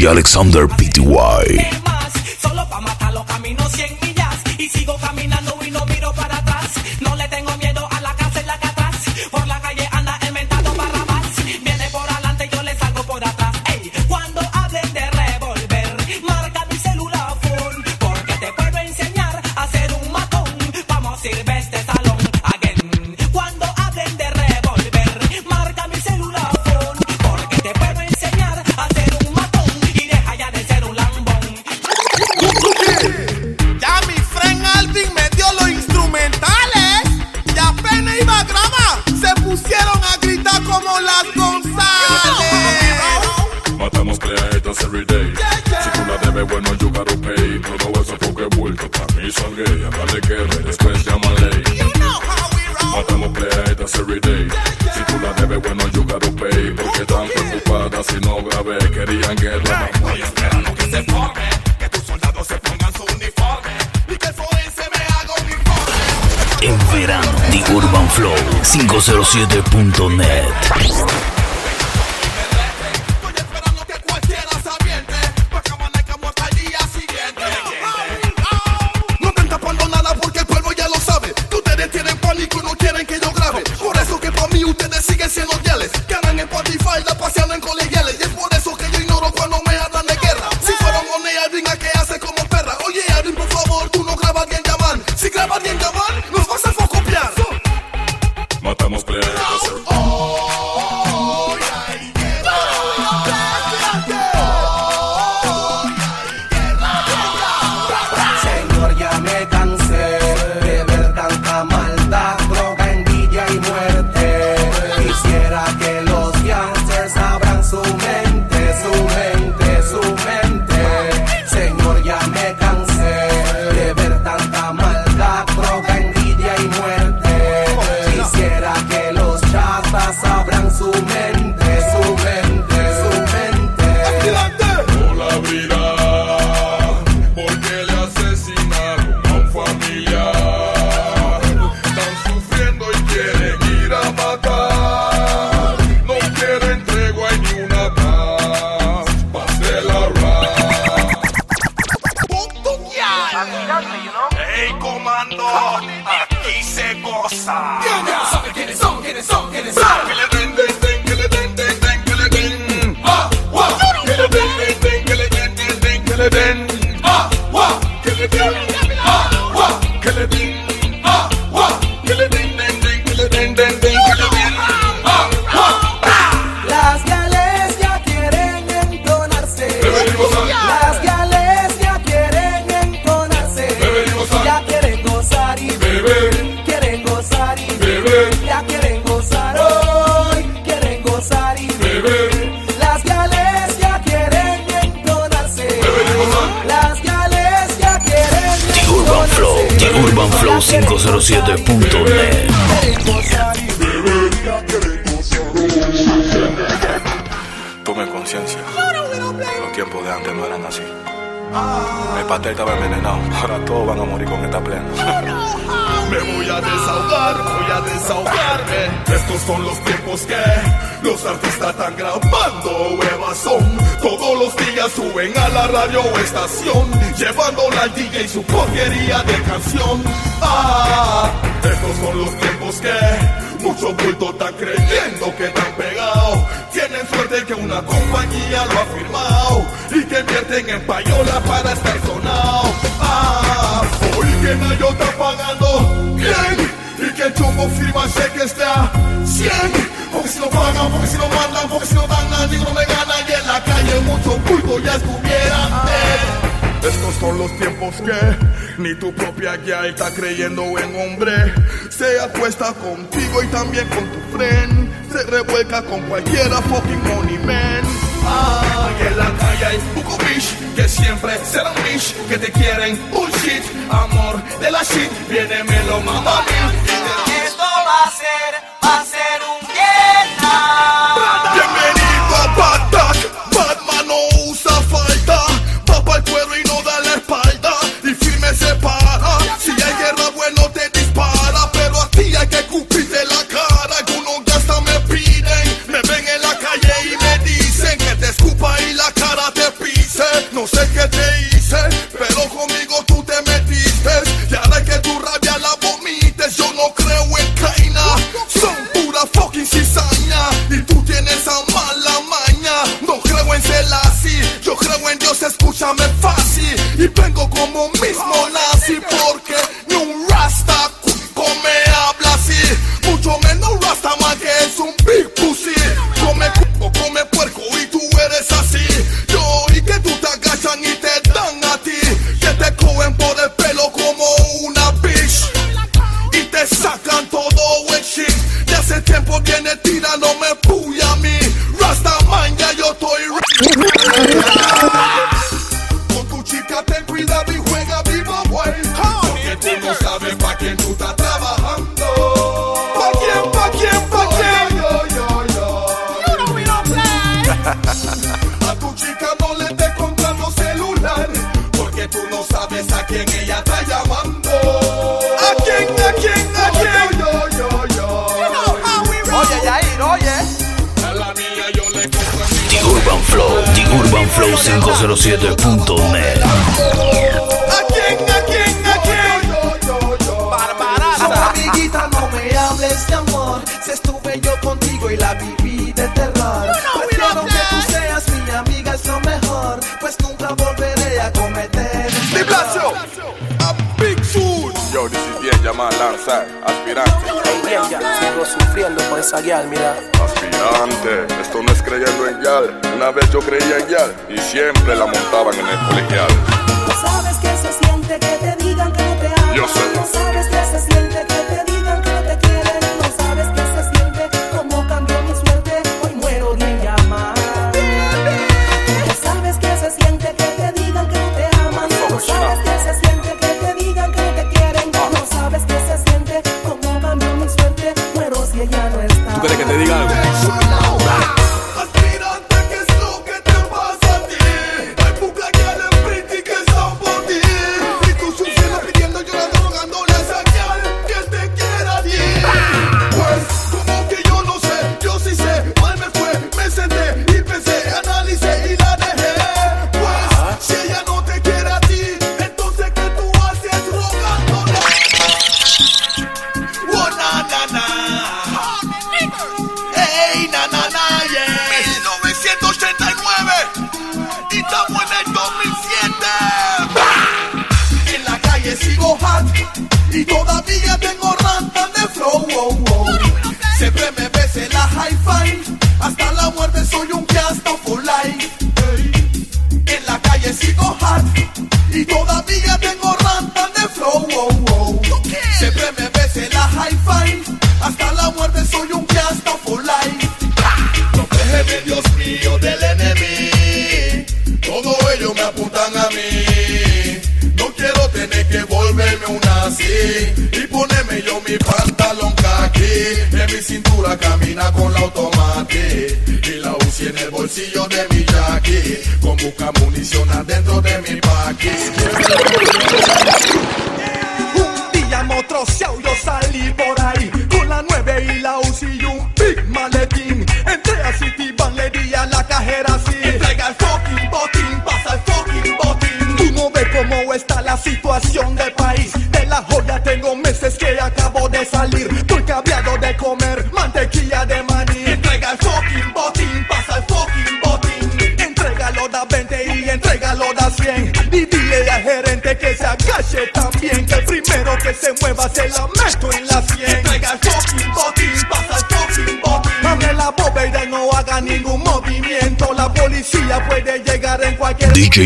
Alexander Pty. en verano. The Urban Flow 507.net. radio o estación, llevándola al DJ su porquería de canción. Ah, estos son los tiempos que muchos bultos están creyendo que están pegados. Tienen suerte que una compañía lo ha firmado y que invierten en payola para estar sonado. Ah, hoy que Nayo está pagando bien y que el chumbo firma cheque está 100, porque si lo pagan, porque si lo mandan, porque si no dan nadie no me gana ya estuviera. Estos son los tiempos que ni tu propia guía está creyendo en hombre. Se acuesta contigo y también con tu friend. Se revuelca con cualquiera fucking money man. Ah, que en la calle hay que siempre será un bitch, que te quieren bullshit, amor de la shit, viene melo mamá. Esto va a ser, va a ser un vietnam. 507.net. ¿A quién, a quién, a quién? Barbarata. Amiguita, no me hables de amor. Si estuve yo contigo y la viví de terror. Prefiero que tú seas mi amiga, es lo mejor. Pues nunca volveré a cometer. Este ¡Mi plazo! ¡A Big Soon! Yo, this is bien llamada Lanzar, aspirante. Hey, ella, sigo sufriendo por esa guía, mira esto no es creyendo en Yal. Una vez yo creía en Yal y siempre la montaban en el colegial.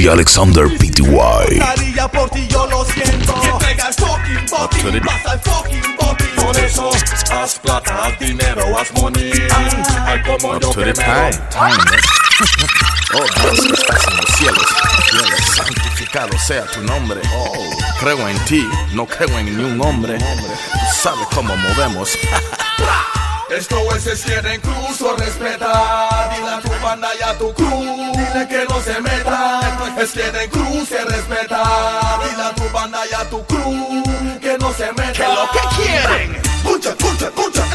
Alexander PTY. por ti yo lo siento. Que pega el fucking boti, pasa el fucking boti. Por eso, haz plata, haz dinero, haz money. Ah. Ay, como Up yo to ah, Oh, Dios que estás en los cielos, cielos, santificado sea tu nombre. Oh, creo en ti, no creo en ningún hombre. Sabe cómo movemos. Esto es se quieren incluso respetar. Dile a tu banda y a tu crew, dile que no se meta quienes tienen cruz se respetar. Dile a tu banda y a tu crew que no se metan. Que lo que quieren. Escucha, escucha, escucha.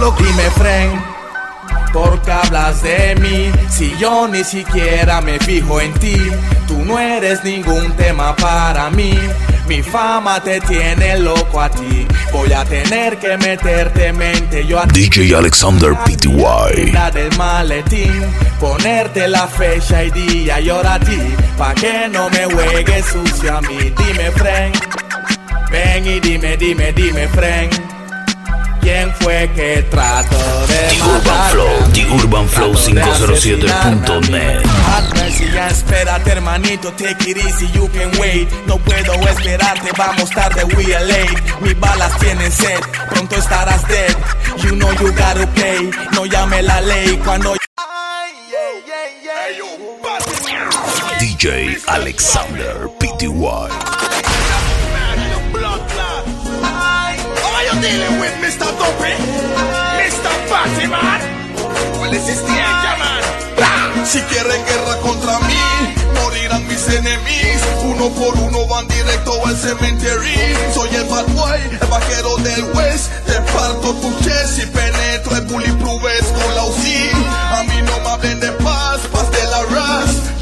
Menciónalo. Dime, friend, ¿por qué hablas de mí? Si yo ni siquiera me fijo en ti, tú no eres ningún tema para mí. Mi fama te tiene loco a ti. Voy a tener que meterte mente yo a. DJ Alexander PTY. La del maletín, ponerte la fecha y día y hora a ti, pa' que no me juegues sucio a mí. Dime, friend, ven y dime, dime, dime, friend. ¿Quién fue que trató de The Urban? Flow, The Urban Flow 507.net. Hot mercy, ya espérate hermanito, take it easy, you can wait. No puedo esperarte, vamos tarde, we are late. Mis balas tienen sed, pronto estarás dead. You know you gotta pay, no llame la ley. Cuando DJ Alexander PTY. Dealing with Mr. Dopey? Mr. Batty Man? Well. Si quieren guerra contra mí, morirán mis enemigos. Uno por uno van directo al cementerio. Soy el bad el vaquero del West. Te parto tu chest y penetro el vest con la UCI. A mí no me hablen de paz.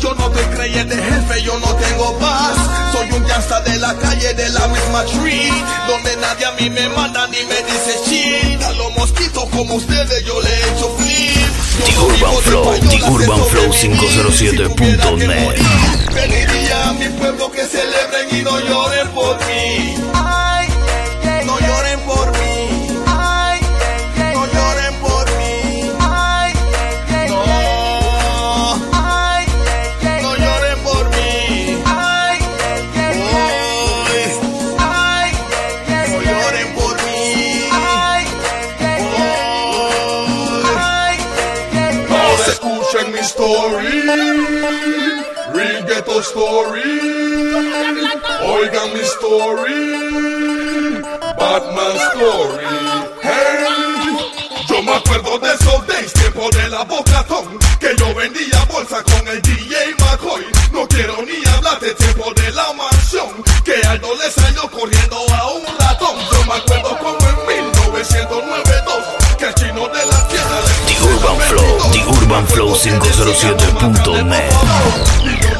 Yo no te creyente jefe, yo no tengo paz. Soy un gangsta de la calle de la misma tree. Donde nadie a mí me manda ni me dice shit. A los mosquitos como ustedes yo le echo flip. The Urban Flow, The Urban Flow 507.net. Pediría a mi pueblo que celebren y no lloren por mí. Story, real ghetto story. Oigan mi story, Batman story. Hey, yo me acuerdo de esos days, tiempo de la bocatón, que yo vendía bolsa con el DJ Chicago507.net.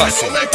assassin.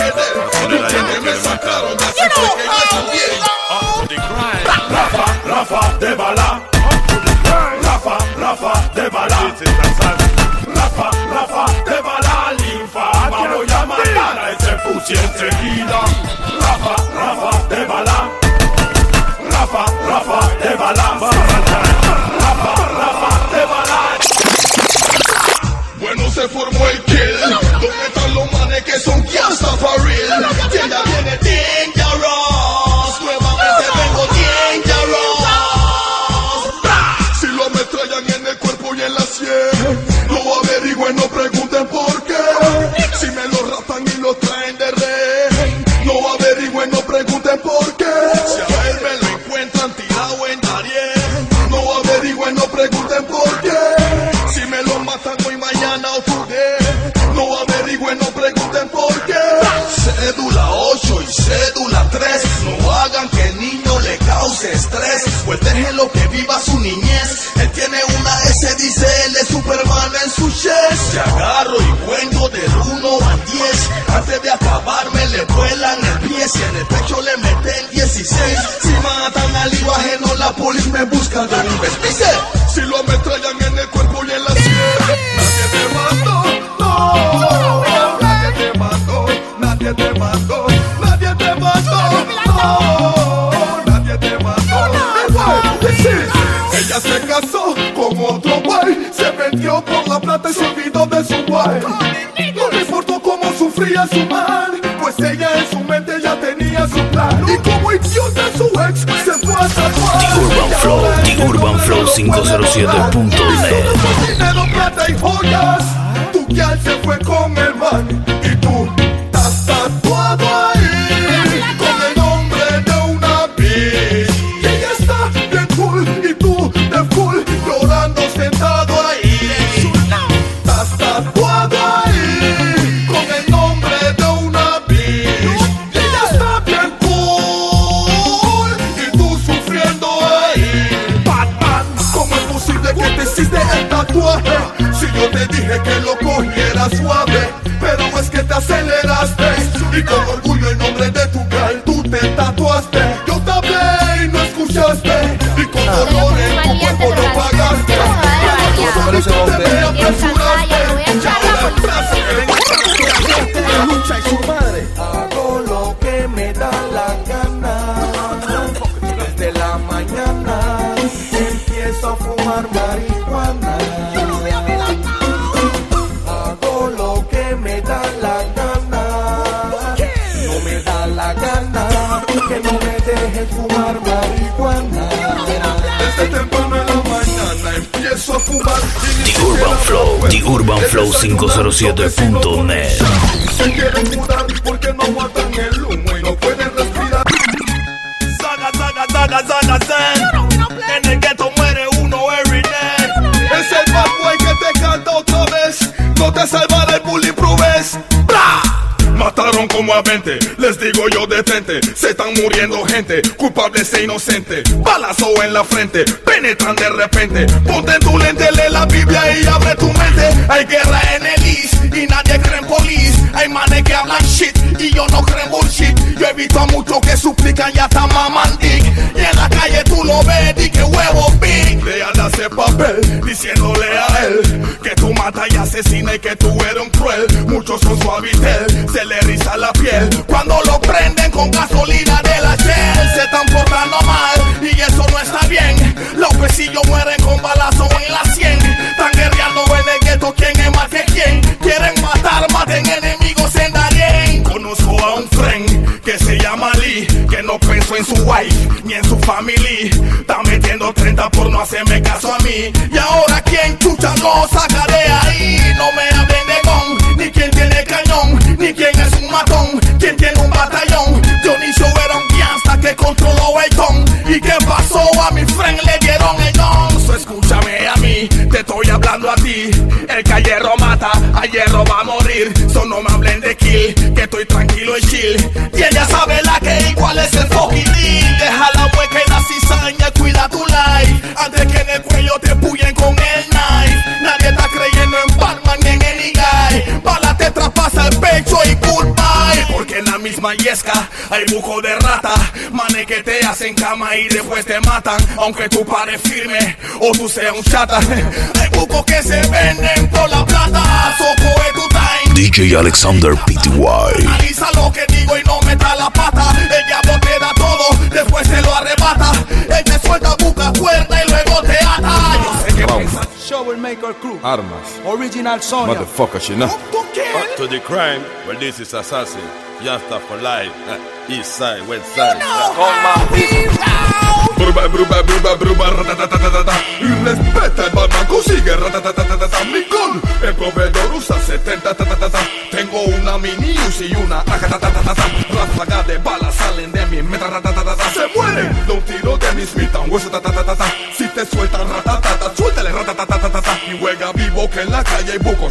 No le importó cómo sufría su man, pues ella en su mente ya tenía su plan. Y como idiota su ex se fue a tatuar. The Urban Flow, The Urban Flow 507.net. Dinero, plata y joyas. Tu se fue con el man y tú te aceleraste. Y con orgullo en nombre de tu gal tú te tatuaste. Yo te hablé y no escuchaste. Y con dolor en tu cuerpo lo pagaste. The Urban Flow 507.net. Se quieren mudar porque no aguantan el humo y no pueden respirar. Saga, saga, saga, saga, saga. En el ghetto muere uno every day. Es el bad boy que te canta otra vez. No te salvará el bulletproof vest. ¡Bra! Mataron como a 20, les digo yo detente Se están muriendo gente, culpables e inocentes Balazo en la frente, penetran de repente. Ponte en tu lente, lee la Biblia y abre tu mente. Hay guerra en el East y nadie cree en police. Hay manes que hablan shit y yo no creo en bullshit. Yo he visto a muchos que suplican y hasta maman dick. Y en la calle tú lo ves y que huevo big. Lean ese papel diciéndole a él Que tú matas y asesinas y que tú eres un cruel. Muchos son su habitel, se le riza la piel. Cuando lo prenden con gasolina bien Los pesillos mueren con balazo en la sien Están guerreando en el gueto quién es más que quién Quieren matar, maten enemigos en Darien. Conozco a un friend que se llama Lee Que no pensó en su wife ni en su family. Está metiendo 30 por no hacerme caso a mí. Y ahora quién chucha lo saca de ahí No me hablen de gon, ni quién tiene cañón Ni quién es un matón, quién tiene un batallón. Show era un gangsta que controló el ton ¿Y qué pasó? A mi friend le dieron el don. So escúchame a mí, te estoy hablando a ti. El que a hierro mata, a hierro va a morir. So no me hablen de kill, que estoy tranquilo y chill. Y ella sabe la que igual es el fucking Deja la hueca y la cizaña, cuida tu life. Antes que en el cuello te puyen con el misma yesca hay buco de rata Manes que te hacen cama y después te matan Aunque tú pares firme o tú seas un chata Hay bucos que se venden por la plata Soco es tu time DJ Alexander Pty. Analiza lo que digo y no meta la pata El diablo te da todo, después te lo arrebata Él te suelta, busca cuerda y luego te ata Yo sé que our crew. Armas. Original Sonia. Motherfuckers, you know. Up to the crime, well this is assassin. Youngster for life. Uh, east side, west side. Bruba, bruba, bruba, bruba, ratatatatata. Y respeta el Batman, consigue ratatatatata. Mi gun, el proveedor usa 70 tatatata. Tengo una mini Uzi y una acatatatata. Ráfaga de balas salen de mi meta ratatatata. Se mueren de un tiro de mi Smith Wesson tatatata. Si te sueltan ratatata. Y juega vivo que en la calle hay buco.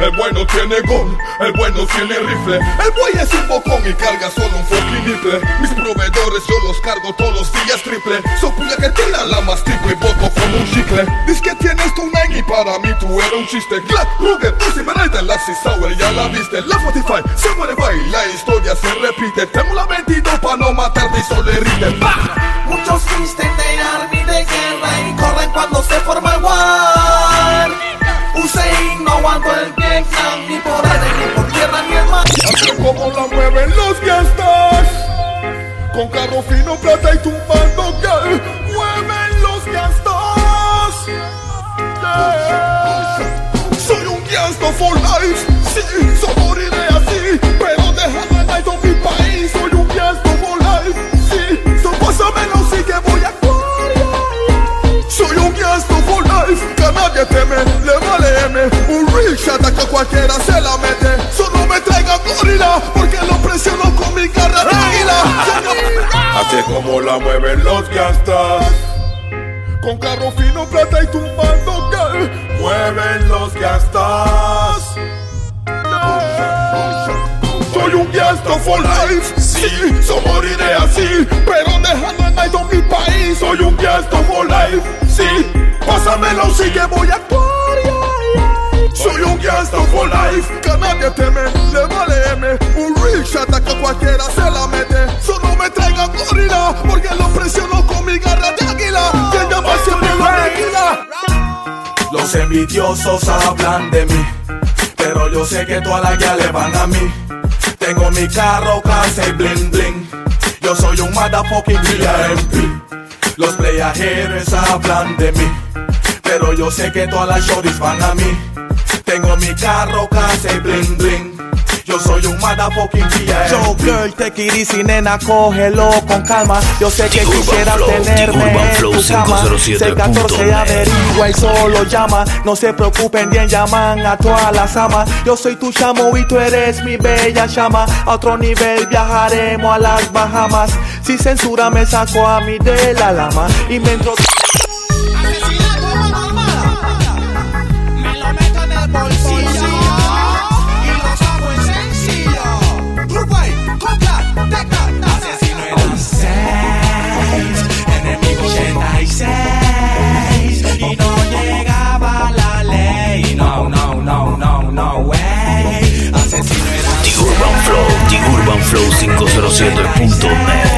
El bueno tiene gun, el bueno tiene rifle. El buey es un bocón y carga solo un fucking nipple. Mis proveedores yo los cargo todos los días triple. So puya que tira la mastico y boto como un chicle. Dice que tienes tu nine y para mí tú eres un chiste. Glad, Ruger, Pussy, Beretta, Laxi, Sour, ya la viste. La 45, se muere va y la historia se repite. Tengo la 22 para no matarte y solo herite. ¡Bah! Muchos visten de army de guerra y se forma el war. Hussein no aguantó el Vietnam ni por aire ni por tierra ni el mar. Como la mueven los gastos. Con carro fino, plata y tumbando girl. Mueven los gastos. Yeah. Soy un for life. Teme, le vale M. Un real shot que cualquiera se la mete. Solo me traigan gorila, porque lo presiono con mi garra de águila. Así como la mueven los gastas. Con carro fino, plata y tumbando que Mueven los gastas. Soy un gangsta for life, sí, so moriré así Pero dejando night mi Soy un gangsta for life, sí Pásamelo, sí que voy a actuar Soy un gangsta for life. Que nadie teme, le vale M. Un real shot que cualquiera se la mete. Solo me traigan gorila Porque lo presiono con mi garra de águila. Que llama siempre la tequila. Los envidiosos hablan de mí, pero yo sé que todas las guías le van a mí. Tengo mi carro, casa y bling bling. Yo soy un motherfucking VIP. Los playajeros hablan de mí, pero yo sé que todas las shorties van a mí. Tengo mi carro, casa y bling bling. Yo soy un motherfucking VIP. Yo, girl, te easy, nena, cógelo con calma. Yo sé que The Urban quisiera Flow, The tenerme en tu cama. 507.net. 614 averigua y solo llama. No se preocupen, bien llaman a todas las amas. Yo soy tu chamo y tú eres mi bella llama. A otro nivel viajaremos a las Bahamas. Si censura me saco a mí de la lama y me 507.net.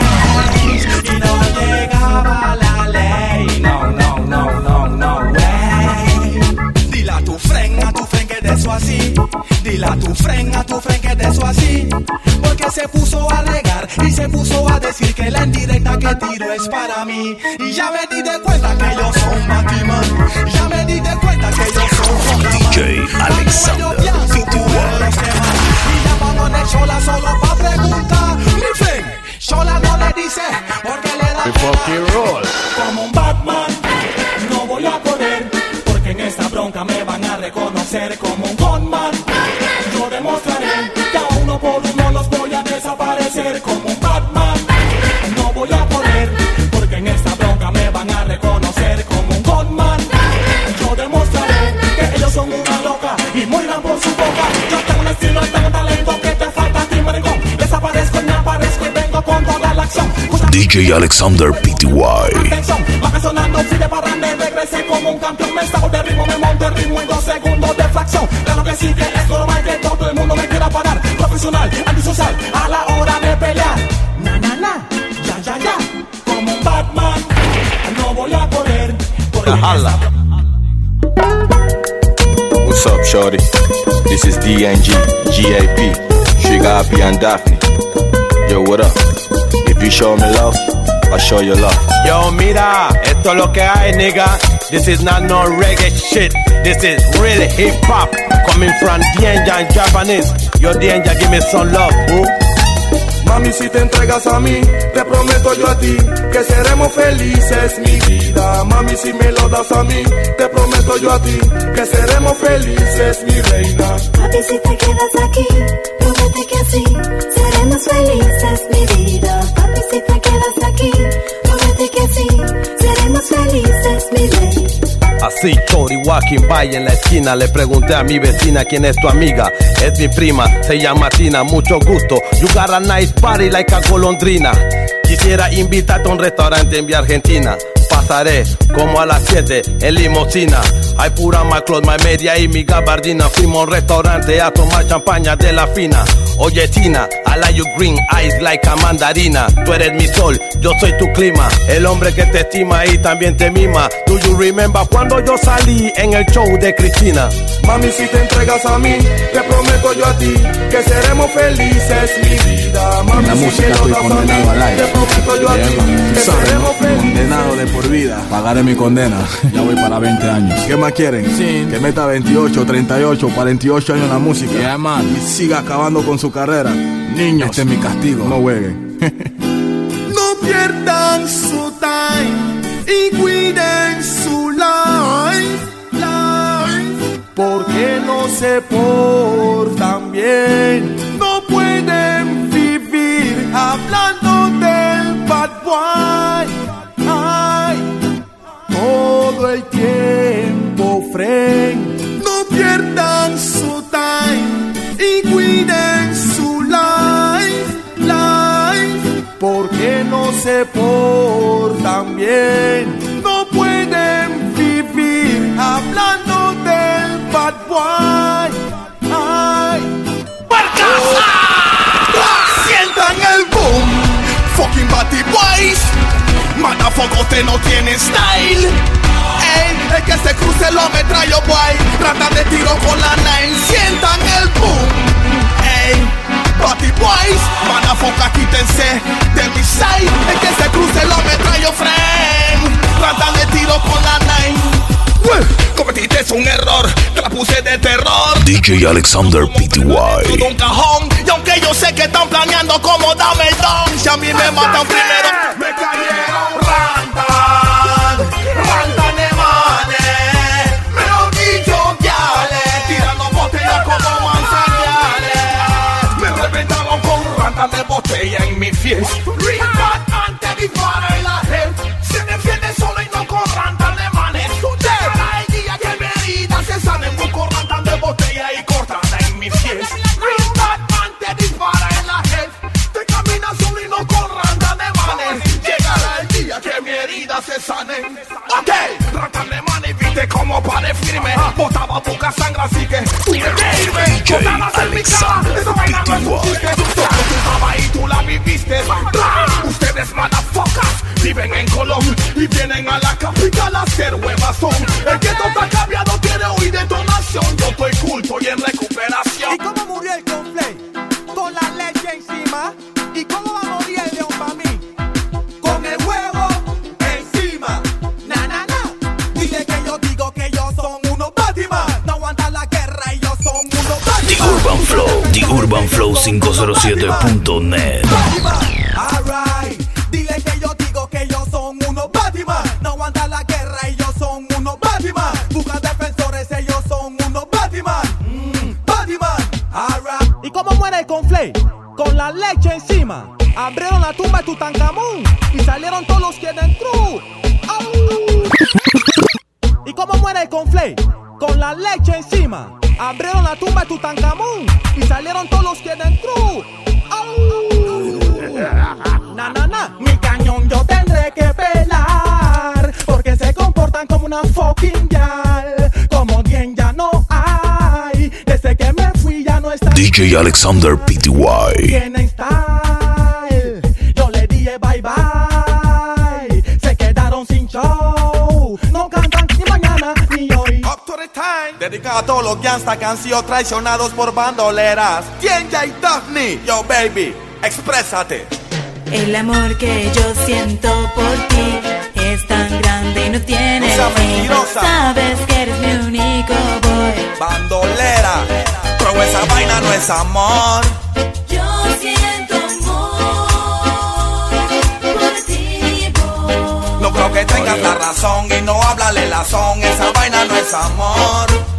No llegaba la ley, no, no, flow507.net. así. Dile a tu fren, a tu fren que de eso así. Porque se puso a regar y se puso a decir que la indirecta que tiro es para mí. Y ya me di de cuenta que yo soy un Makiman. Ya me di de cuenta que yo soy un DJ Alexander. De Chola solo pa' preguntar. Mi fren, Chola no le dice porque le da como un Batman. No voy a correr porque en esta bronca me van a reconocer como un DJ Alexander PTY. Baja sonando, fui de parranda y regresé como un campeón. Me saco de ritmo, me monto el ritmo en dos segundos de fracción. Claro que sí que es normal que todo el mundo me quiera parar. Profesional, antisocial, a la hora de pelear. Na, na, na, ya, ya, ya. Como un Batman, no voy a correr. Porque What's up, shorty? This is DNG, GAP, Sugar Happy and Daphne. Yo, what up? You show me love, I'll show you love. Yo, mira, esto es lo que hay, nigga. This is not no reggae shit. This is really hip hop. Coming from Danger in Japanese. Yo, Danger, give me some love, boo. Mami, si te entregas a mí, te prometo yo a ti que seremos felices, mi vida. Mami, si me lo das a mí, te prometo yo a ti que seremos felices, mi reina. Papi, si te quedas aquí, promete que así seremos felices, mi vida. Papi, si te quedas aquí, promete que así seremos felices, mi rey. Así, Tori walking by en la esquina. Le pregunté a mi vecina quién es tu amiga. Es mi prima, se llama Tina, mucho gusto. You got a nice party like a golondrina. Quisiera invitarte a un restaurante en Vía Argentina. Pasaré como a las 7 en limosina. Hay pura my clothes, my media y mi gabardina. Fuimos a un restaurante a tomar champaña de la fina. Oye, Tina, I like your green eyes like a mandarina. Tú eres mi sol, yo soy tu clima. El hombre que te estima y también te mima. Do you remember cuando yo salí en el show de Cristina? Mami, si te entregas a mí, te prometo yo a ti que seremos felices, mi vida. Mami, La si música estoy condenado al aire. A ti Yeah. Condenado de por vida. Pagaré mi condena. Ya voy para 20 años. ¿Qué más quieren? Que meta 28, 38, 48 años en la música. Y siga acabando con su carrera. Niños, este es mi castigo. No jueguen. No pierdan su time y cuiden su life, life. Porque no se portan bien. No pueden No pierdan su time y cuiden su life, life. Porque no se portan bien. No pueden vivir hablando del bad boy. Ay. Sientan el boom, fucking Batty Boys. Motherfucker, usted no tiene style. El que se cruce lo metrallo, boy. Tratan de tiro con la nine. Sientan el boom. Ey, Batty Boys. Motherfucker, quítense de mi side. El que se cruce lo metrallo, friend. Tratan de tiro con la nine. Cometiste un error, te la puse de terror. DJ Alexander Pty. Un cajón Y aunque yo sé que están planeando como dame el don Si a mí me matan primero Me cayeron rantan botella en mi fiesta. Rintan antes dispara en la head Se defiende solo y no con rantan de manes. Llegará el día que mi herida se sanen Busco rantan de botella y cortan en mi fiesta. Rintan antes dispara en la head Te caminas solo y no con rantan de manes. Llegará el día que mi herida se sanen Ok, rantan de manes viste como pare firme. Botaba poca sangre así que tuve que irme Botadas en mi cara, esa vaina no es un chiste viviste. Ustedes motherfuckers viven en Colón Y vienen a la capital a hacer huevazón. El que está cambiado tiene hoy detonación. Yo estoy culto y en TheUrbanFlow507.net. Dile que yo digo que ellos son unos Batman. No aguanta la guerra, ellos son unos Batman. Defensores, ellos son unos Batman. Batman, ¿Y cómo muere el conflay? Con la leche encima. Abrieron la tumba de Tutankamón y salieron todos los que dentro. ¿Y cómo muere el conflay? Con la leche encima. Abrieron la tumba de Tutankamón y salieron todos los que dentro. Na, na, na. Mi cañón yo tendré que pelar. Porque se comportan como una fucking gal. Como bien ya no hay. Desde que me fui ya no está. DJ Alexander Pty. Dedicado a todos los gangsta que han sido traicionados por bandoleras. Tienja y Daphne. Yo, baby, exprésate. El amor que yo siento por ti es tan grande y no tiene fin. Sabes que eres mi único boy. Bandolera. Pero esa vaina no es amor. Yo siento amor por ti, boy. No creo que tengas la razón y no háblale la son. Esa vaina no es amor.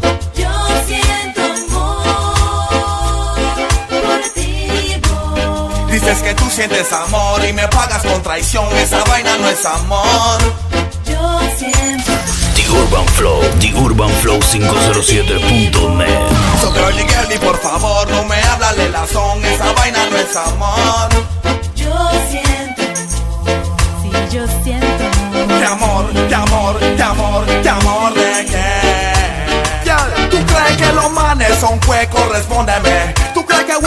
Dices que tú sientes amor y me pagas con traición. Esa vaina no es amor. Yo siento The Urban Flow, The Urban Flow 507.net. So girly girly, por favor, no me háblale la son. Esa vaina no es amor. Yo siento sí, yo siento De amor, de amor, de amor, de amor, de qué. Ya, ¿Tú crees que los manes son huecos? Respóndeme.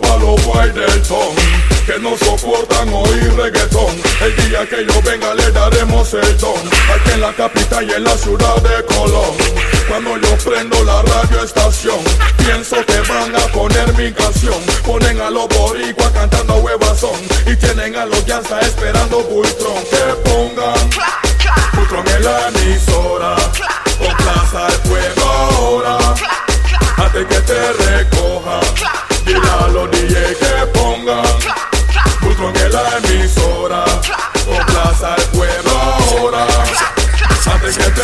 pa' los Wilderton Que no soportan oír reggaetón. El día que yo venga le daremos el don Aquí en la capital y en la ciudad de Colón. Cuando yo prendo la radio estación Pienso que van a poner mi canción. Ponen a los boricuas cantando huevazón Y tienen a los yanza esperando Bultron Que pongan Bultron en la emisora Con plaza el fuego ahora Antes que te recoja. Dile a los DJ que pongan Bultron en la emisora. Con plaza al fuego ahora. Antes que te.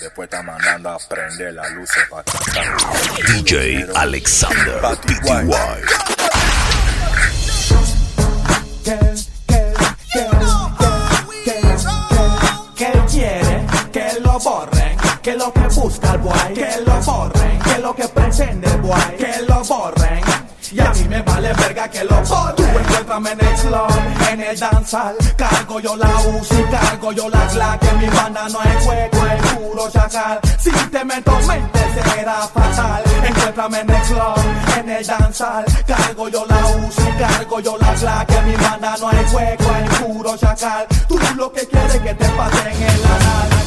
Después está mandando a prender la luz para cantar. DJ Alexander PTY. que lo borren, que lo que busca el boy, que lo borren, que lo que pretende el boy, que lo borren. Y a mí me vale verga que lo borren. Tú encuéntrame en el club, en el danzal, cargo yo la UCI, cargo yo la Glock, que en mi banda no hay juego, es puro chacal. Si te meto mente será fatal. Encuéntrame en el club, en el danzal, cargo yo la UCI, cargo yo la Glock, que en mi banda no hay juego, es puro chacal. Tú lo que quieres que te pasen en la nalga.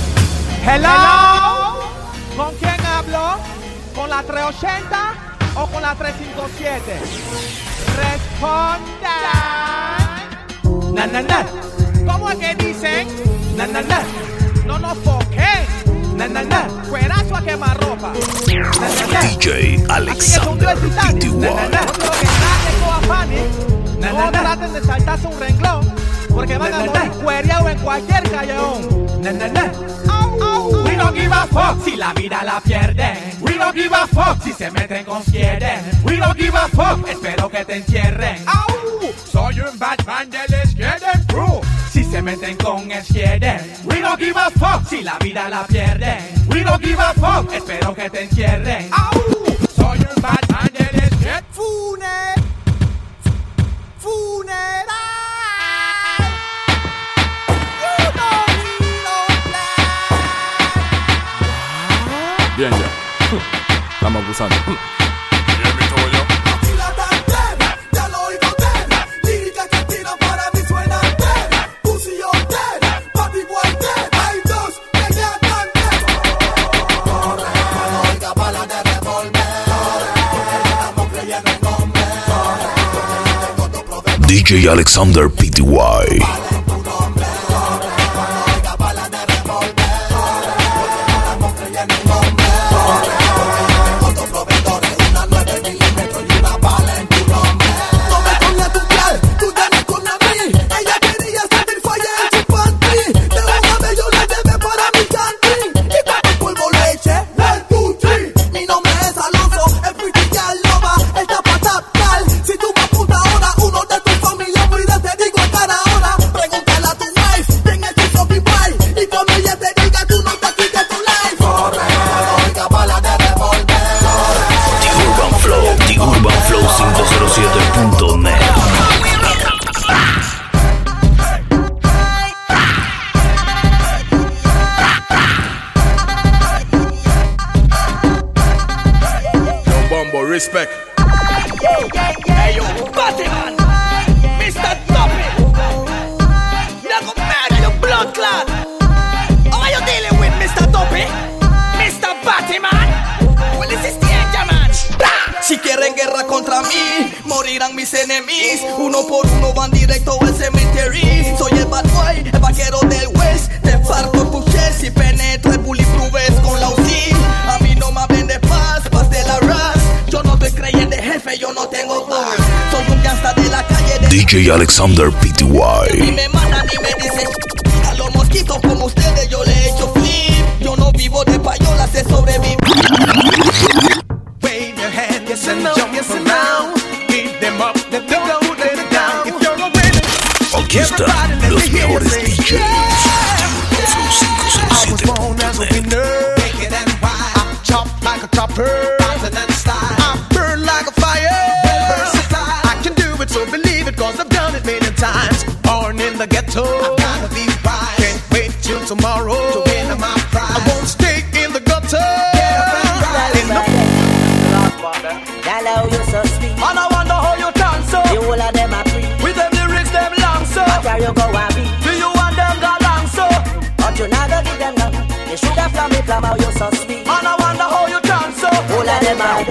Hello. ¿Con quién hablo? ¿Con la 380 o con la 357? Responda. Na, na, na. ¿Cómo es que dicen? Na, na, na. No nos foquen. Na, na, na. Cuerazo a quemar ropa. DJ Alexander PTY. No quiero que traten con afanes. Na, No na, na. traten de saltarse un renglón. Porque van Na, a na, morir na. cuereados en cualquier callejón. Na, na, na. Don't give a fuck si la vida la pierden. We don't give a fuck si se meten con quieren. We don't give a fuck, espero que te encierren. Au. Soy un Batman del Skieden Crew. Si se meten con Skieden. We don't give a fuck si la vida la pierden. We don't give a fuck, espero que te encierren. Au. Soy un Batman del Skieden Fune. Funeral. Creyendo en nombre. DJ Alexander PTY. DJ Alexander y PTY. me mandan y me dicen A los mosquitos como ustedes yo le echo flip Yo no vivo de payola, sé sobrevivir Wave your hand, yes and jump around. Beat them up, let them go, let them down. If you're a winner, Aquí están los mejores DJs. in the ghetto. I gotta be wise. Can't wait till tomorrow to win my prize. I won't stay in the gutter. In Girl, how you so sweet. And I wonder how you dance so. The whole of them are free. With them them long so. What you be? Do you want them long so? You them. They from me, how you sweet. And I wonder how you dance so. Whole of them are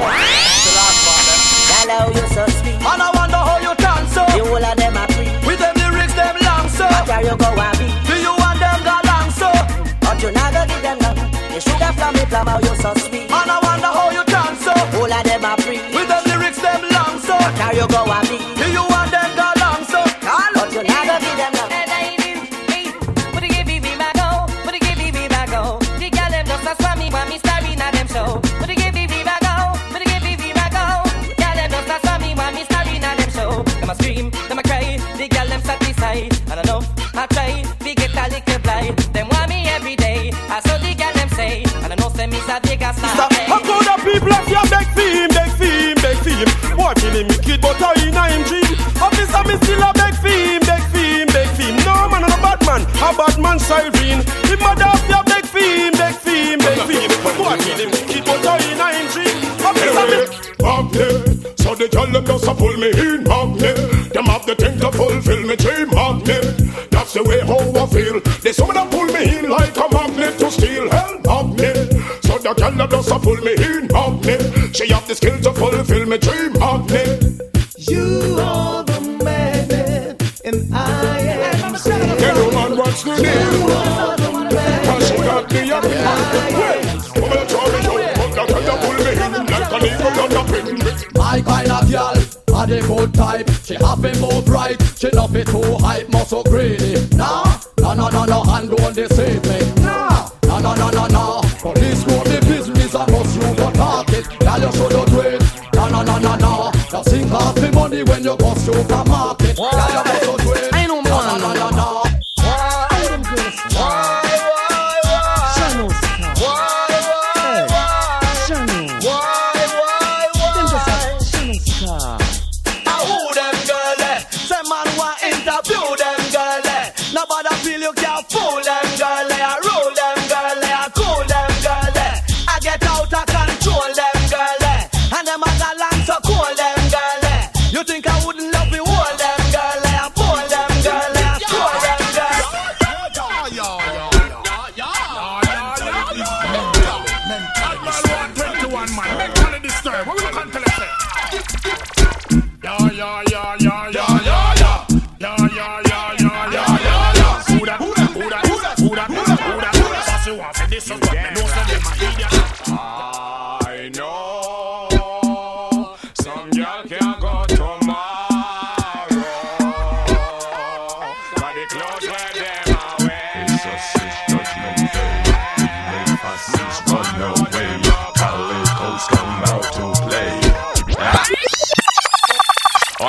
should have from me plum how you so sweet. And I wonder how you dance so. All of them are free. With them lyrics, them long so. Where you go me dream magnet. You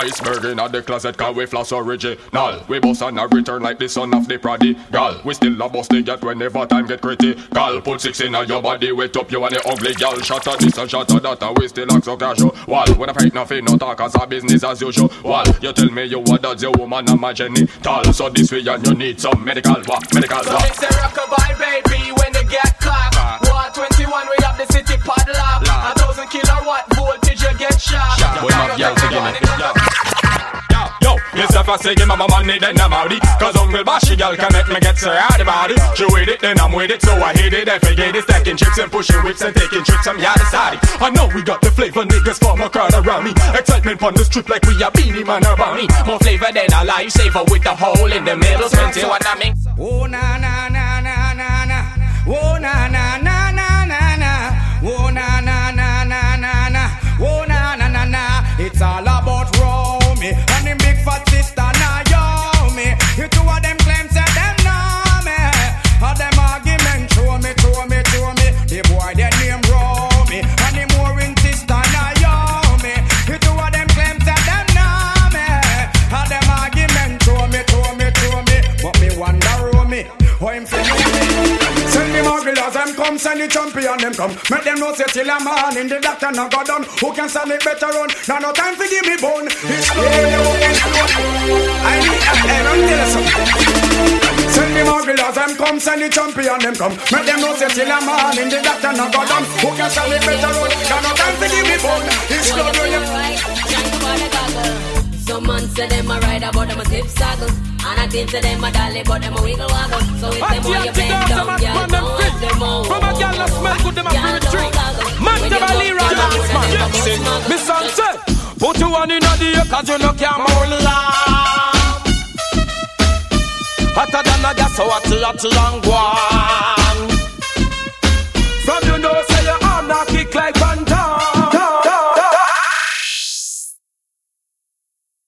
Iceberg in the closet, cause we floss original. We boss and a return like the son of the prodigal. We still a bust the get whenever time get critical. Put six in your body, wet up you and the ugly gal. Shot at this and shot at that, and we still act so casual. Wall, when I fight nothing, no talk as a business as usual. Wall, you tell me you what does your woman and my genital. So this way and you need some medical, what? Medical, So what? it's a rockabye baby when they get clocked. Uh. War 21 we have the city padlock. A thousand kilowatt voltage you get shot. Boy, my girl, take it. Yo, yourself a singing mama money then I'm out Cause Uncle Bashy girl can make me get so out about it She with it then I'm with it so I hate it I forget it Stacking chips and pushing whips and taking trips I'm yada side I know we got the flavor niggas form a crowd around me Excitement on the strip like we a beanie man or bounty More flavor than a lifesaver with the hole in the middle. Twenty one I mean. Oh na na na na na na. Oh na na na na na na. Oh na na na na na na. Oh na na na na. It's all big come, send the champion them come. Make them know say till a man in the doctor no go done. Who can stand it better run? Now no time for give me bone. It's slow, it's slow. I need a head on this. Send the mugglers them come, send the champion them come. Make them know say till a man in the doctor no go done. Who can stand it better run? Now no time for give me bone. It's slow, some man say them a ride about them a zip saddle. And I think say them a dolly but them a wiggle waggle. So if them all you bend down, girl, don't let them all. From a girl that smell good, them a feel trick. Man, them a Leroy Lance, man. Miss Sunset, put you on in the air cause you know can't hold lamb. Hotter than a gas, so hot, hot, long one. From you know, say your arm not kick like